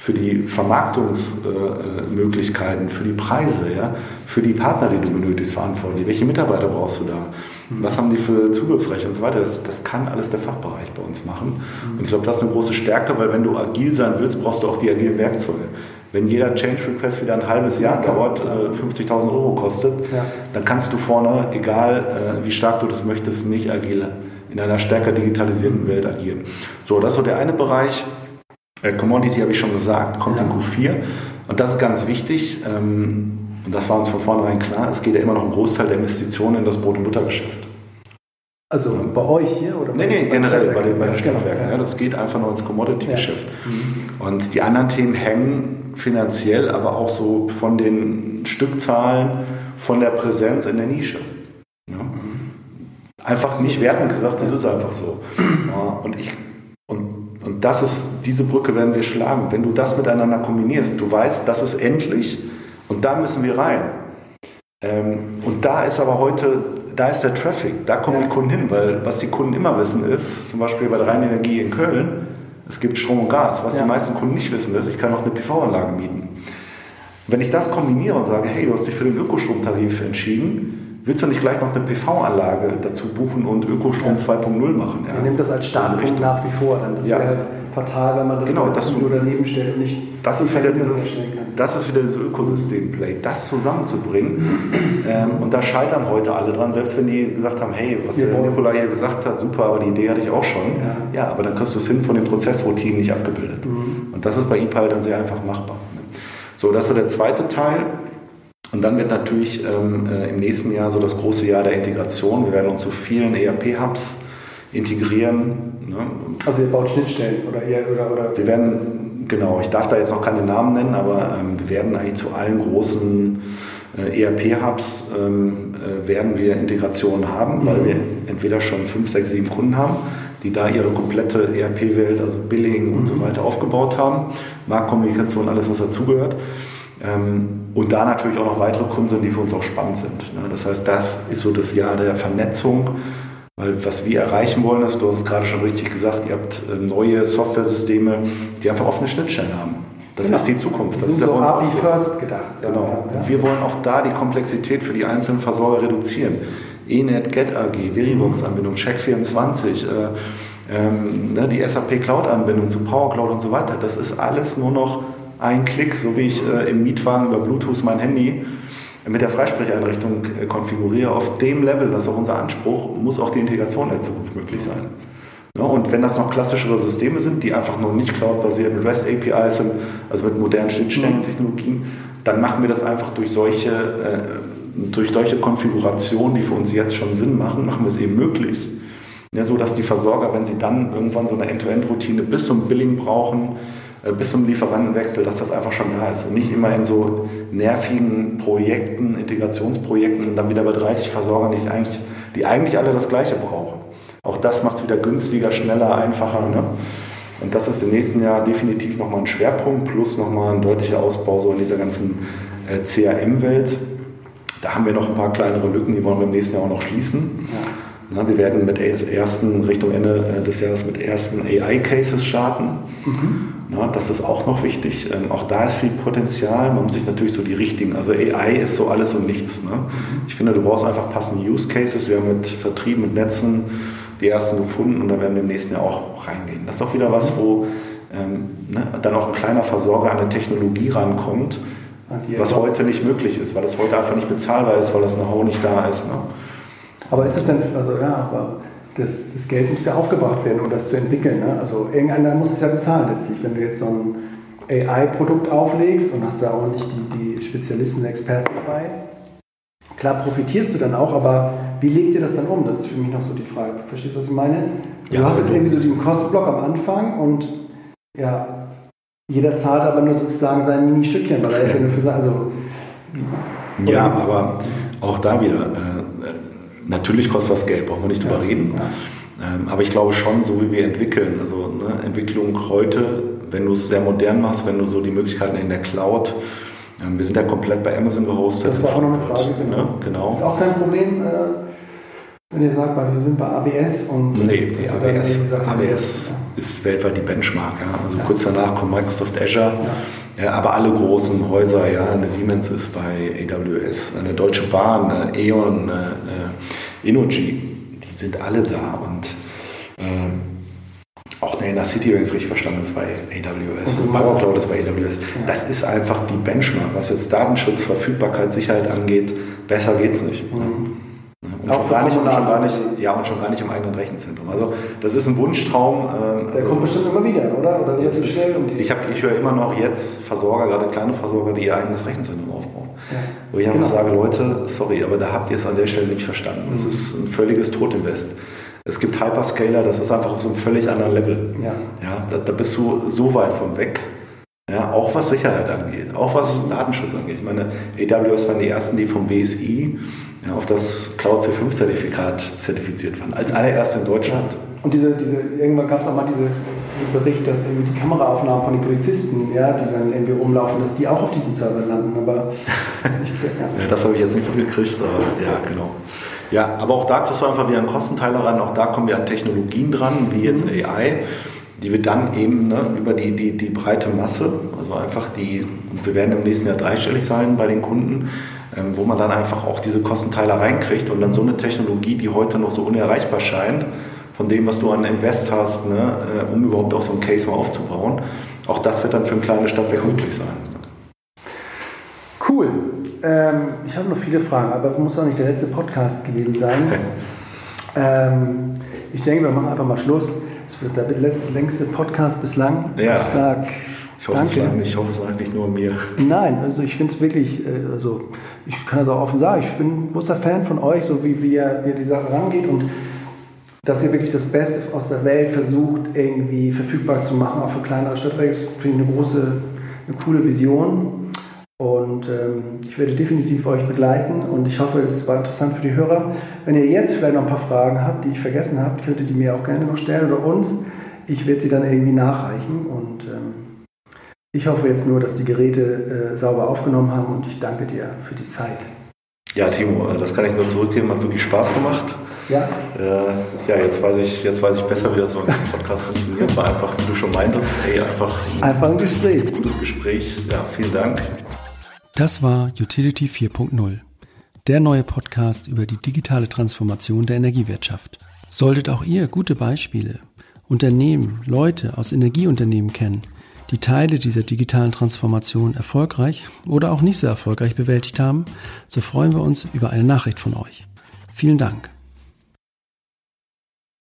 B: für die Vermarktungsmöglichkeiten, für die Preise, ja, für die Partner, die du benötigst, verantwortlich. Welche Mitarbeiter brauchst du da? Was haben die für Zugriffsrechte und so weiter? Das, das kann alles der Fachbereich bei uns machen. Und ich glaube, das ist eine große Stärke, weil wenn du agil sein willst, brauchst du auch die agilen Werkzeuge. Wenn jeder Change Request wieder ein halbes Jahr dauert, äh, 50.000 Euro kostet, ja. dann kannst du vorne, egal äh, wie stark du das möchtest, nicht agil in einer stärker digitalisierten Welt agieren. So, das ist so der eine Bereich. Äh, Commodity habe ich schon gesagt, kommt ja. in Q4. Und das ist ganz wichtig. Ähm, und das war uns von vornherein klar. Es geht ja immer noch ein Großteil der Investitionen in das Brot- und Buttergeschäft.
A: Also ja. bei euch hier oder
B: bei, nee, nee, generell bei den, bei den Stadtwerken. Ja. ja. das geht einfach nur ins Commodity-Geschäft. Mhm. Und die anderen Themen hängen finanziell, aber auch so von den Stückzahlen, von der Präsenz in der Nische. Mhm. Einfach nicht wertend gesagt, das ist einfach so. *clears throat* und ich und das ist, diese Brücke werden wir schlagen. Wenn du das miteinander kombinierst, du weißt, das ist endlich und da müssen wir rein. Ähm, und da ist aber heute, da ist der Traffic, da kommen ja. die Kunden hin, weil was die Kunden immer wissen ist, zum Beispiel bei der Rheinenergie in Köln, es gibt Strom und Gas. Was ja. die meisten Kunden nicht wissen ist, ich kann auch eine PV-Anlage mieten. Wenn ich das kombiniere und sage, hey, du hast dich für den Ökostromtarif entschieden, willst du nicht gleich noch eine PV-Anlage dazu buchen und Ökostrom ja. 2.0 machen?
A: Ja. Ihr nehmt das als Startpunkt nach wie vor. Dann. Das ja. wäre halt fatal, wenn man das
B: genau, das
A: nur daneben stellt und nicht
B: das ist wieder dieses, Das ist wieder dieses Ökosystem-Play, das zusammenzubringen. ähm, und da scheitern heute alle dran, selbst wenn die gesagt haben, hey, was der Nikola hier gesagt hat, super, aber die Idee hatte ich auch schon. Ja, ja aber dann kriegst du es hin von den Prozessroutinen nicht abgebildet. Mhm. Und das ist bei ePile dann sehr einfach machbar. So, das ist so der zweite Teil. Und dann wird natürlich ähm, äh, im nächsten Jahr so das große Jahr der Integration. Wir werden uns zu vielen ERP-Hubs integrieren.
A: Ne? Also ihr baut Schnittstellen oder ihr oder, oder
B: Wir werden, genau, ich darf da jetzt noch keine Namen nennen, aber ähm, wir werden eigentlich zu allen großen äh, ERP-Hubs ähm, äh, werden wir Integrationen haben, mhm. weil wir entweder schon fünf, sechs, sieben Kunden haben, die da ihre komplette ERP-Welt, also Billing mhm. und so mhm. weiter aufgebaut haben, Marktkommunikation, alles was dazugehört. Ähm, und da natürlich auch noch weitere Kunden sind, die für uns auch spannend sind. Ne? Das heißt, das ist so das Jahr der Vernetzung, weil was wir erreichen wollen, ist, du hast es gerade schon richtig gesagt, ihr habt äh, neue Software-Systeme, die einfach offene Schnittstellen haben. Das genau. ist die Zukunft.
A: Das ist so API First gedacht.
B: Genau. Ja. Und wir wollen auch da die Komplexität für die einzelnen Versorger reduzieren. ENET, Get AG, Verivox-Anbindung, Check24, äh, ähm, ne, die SAP Cloud-Anbindung zu Power Cloud und so weiter. Das ist alles nur noch ein Klick, so wie ich äh, im Mietwagen über Bluetooth mein Handy mit der Freisprecheinrichtung äh, konfiguriere. Auf dem Level, das ist auch unser Anspruch, muss auch die Integration in der Zukunft möglich sein. Ja, und wenn das noch klassischere Systeme sind, die einfach noch nicht cloud-basiert mit REST APIs sind, also mit modernen Schnittstellentechnologien, dann machen wir das einfach durch solche, äh, durch solche Konfigurationen, die für uns jetzt schon Sinn machen, machen wir es eben möglich. Ja, so dass die Versorger, wenn sie dann irgendwann so eine End-to-End-Routine bis zum Billing brauchen, bis zum Lieferantenwechsel, dass das einfach schon da ist und nicht immer in so nervigen Projekten, Integrationsprojekten und dann wieder bei 30 Versorgern, die eigentlich, die eigentlich alle das Gleiche brauchen. Auch das macht es wieder günstiger, schneller, einfacher. Ne? Und das ist im nächsten Jahr definitiv nochmal ein Schwerpunkt, plus nochmal ein deutlicher Ausbau so in dieser ganzen äh, CRM-Welt. Da haben wir noch ein paar kleinere Lücken, die wollen wir im nächsten Jahr auch noch schließen. Ja. Na, wir werden mit ersten, Richtung Ende äh, des Jahres mit ersten AI-Cases starten. Mhm. Na, das ist auch noch wichtig. Ähm, auch da ist viel Potenzial. Man muss sich natürlich so die richtigen, also AI ist so alles und nichts. Ne? Mhm. Ich finde, du brauchst einfach passende Use Cases. Wir haben mit Vertrieb, mit Netzen die ersten gefunden und da werden wir im nächsten Jahr auch reingehen. Das ist auch wieder was, wo ähm, ne, dann auch ein kleiner Versorger an eine Technologie rankommt, was heute nicht möglich ist, weil das heute einfach nicht bezahlbar ist, weil das Know-how nicht da ist. Ne?
A: Aber ist das denn, also ja, aber das, das, Geld muss ja aufgebracht werden, um das zu entwickeln. Ne? Also irgendeiner muss es ja bezahlen letztlich. Wenn du jetzt so ein AI-Produkt auflegst und hast da auch nicht die, die Spezialisten, Experten dabei, klar profitierst du dann auch, aber wie legt ihr das dann um? Das ist für mich noch so die Frage. Verstehst du, was ich meine? Du ja, hast jetzt also irgendwie so diesen Kostenblock am Anfang und ja, jeder zahlt aber nur sozusagen sein Mini-Stückchen, weil er ist ja nur für sein. Also,
B: ja, aber auch da wieder. Äh, Natürlich kostet das Geld, brauchen wir nicht drüber reden. Ähm, aber ich glaube schon, so wie wir entwickeln, also ne, Entwicklung heute, wenn du es sehr modern machst, wenn du so die Möglichkeiten in der Cloud, ähm, wir sind ja komplett bei Amazon gehostet.
A: Das war auch noch eine Frage, genau. Ne, genau. Ist auch kein Problem, äh, wenn ihr sagt, weil wir sind bei AWS und.
B: Nee, nee AWS, AWS ist weltweit die Benchmark. Ja. Also ja. kurz danach kommt Microsoft Azure. Ja. aber alle großen Häuser, ja, eine Siemens ist bei AWS, eine Deutsche Bahn, eine E.ON, eine, Innogy, die sind alle da und ähm, auch der Inner City, wenn ich es richtig verstanden ist, bei AWS, mhm. Power Cloud ist bei AWS. Das ist einfach die Benchmark, was jetzt Datenschutz, Verfügbarkeit, Sicherheit angeht. Besser geht es nicht. Mhm. Und schon, gar nicht, und schon gar nicht, ja, und schon gar nicht im eigenen Rechenzentrum. Also das ist ein Wunschtraum.
A: Äh, Der kommt bestimmt immer wieder, oder? oder
B: jetzt schnell um ich, ich höre immer noch jetzt Versorger, gerade kleine Versorger, die ihr eigenes Rechenzentrum. Ja. Wo ich einfach genau. sage, Leute, sorry, aber da habt ihr es an der Stelle nicht verstanden. Das mhm. ist ein völliges Totinvest. Es gibt Hyperscaler, das ist einfach auf so einem völlig anderen Level. Ja. Ja, da, da bist du so weit von weg. Ja, auch was Sicherheit angeht, auch was Datenschutz angeht. Ich meine, AWS waren die ersten, die vom BSI ja, auf das Cloud C5-Zertifikat zertifiziert waren. Als allererste in Deutschland.
A: Und diese, diese, irgendwann gab es auch mal diese, Bericht, dass irgendwie die Kameraaufnahmen von den Polizisten, ja, die dann irgendwie rumlaufen, dass die auch auf diesen Server landen. Aber *laughs*
B: nicht, ja. ja, das habe ich jetzt nicht mitgekriegt, aber ja, genau. Ja, aber auch da kriegst du einfach wieder einen Kostenteiler ran. Auch da kommen wir an Technologien dran, wie jetzt mhm. AI, die wir dann eben ne, über die, die, die breite Masse, also einfach die, wir werden im nächsten Jahr dreistellig sein bei den Kunden, ähm, wo man dann einfach auch diese Kostenteiler reinkriegt und dann so eine Technologie, die heute noch so unerreichbar scheint, von dem, was du an Invest hast, ne, äh, um überhaupt auch so ein Case mal aufzubauen. Auch das wird dann für eine kleine Stadt möglich sein.
A: Cool. Ähm, ich habe noch viele Fragen, aber muss auch nicht der letzte Podcast gewesen sein. *laughs* ähm, ich denke, wir machen einfach mal Schluss. Es wird der längste Podcast bislang.
B: Ja. Ich sag, hoffe, Danke. Es ich hoffe, es nicht nur mir.
A: Nein, also ich finde es wirklich, äh, also ich kann das auch offen sagen, ich bin ein großer Fan von euch, so wie, wie, ihr, wie ihr die Sache rangeht und dass ihr wirklich das Beste aus der Welt versucht, irgendwie verfügbar zu machen, auch für kleinere Stadtwerke. Das ich eine große, eine coole Vision. Und ähm, ich werde definitiv euch begleiten und ich hoffe, es war interessant für die Hörer. Wenn ihr jetzt vielleicht noch ein paar Fragen habt, die ich vergessen habe, könnt ihr die mir auch gerne noch stellen oder uns. Ich werde sie dann irgendwie nachreichen und ähm, ich hoffe jetzt nur, dass die Geräte äh, sauber aufgenommen haben und ich danke dir für die Zeit.
B: Ja, Timo, äh, das kann ich nur zurückgeben, hat wirklich Spaß gemacht. Ja. Äh, ja, jetzt weiß, ich, jetzt weiß ich besser, wie das so ein Podcast funktioniert. War einfach, wie du schon meintest, ey, einfach,
A: einfach ein Gespräch. Ein
B: gutes Gespräch. Ja, vielen Dank.
A: Das war Utility 4.0, der neue Podcast über die digitale Transformation der Energiewirtschaft. Solltet auch ihr gute Beispiele, Unternehmen, Leute aus Energieunternehmen kennen, die Teile dieser digitalen Transformation erfolgreich oder auch nicht so erfolgreich bewältigt haben, so freuen wir uns über eine Nachricht von euch. Vielen Dank.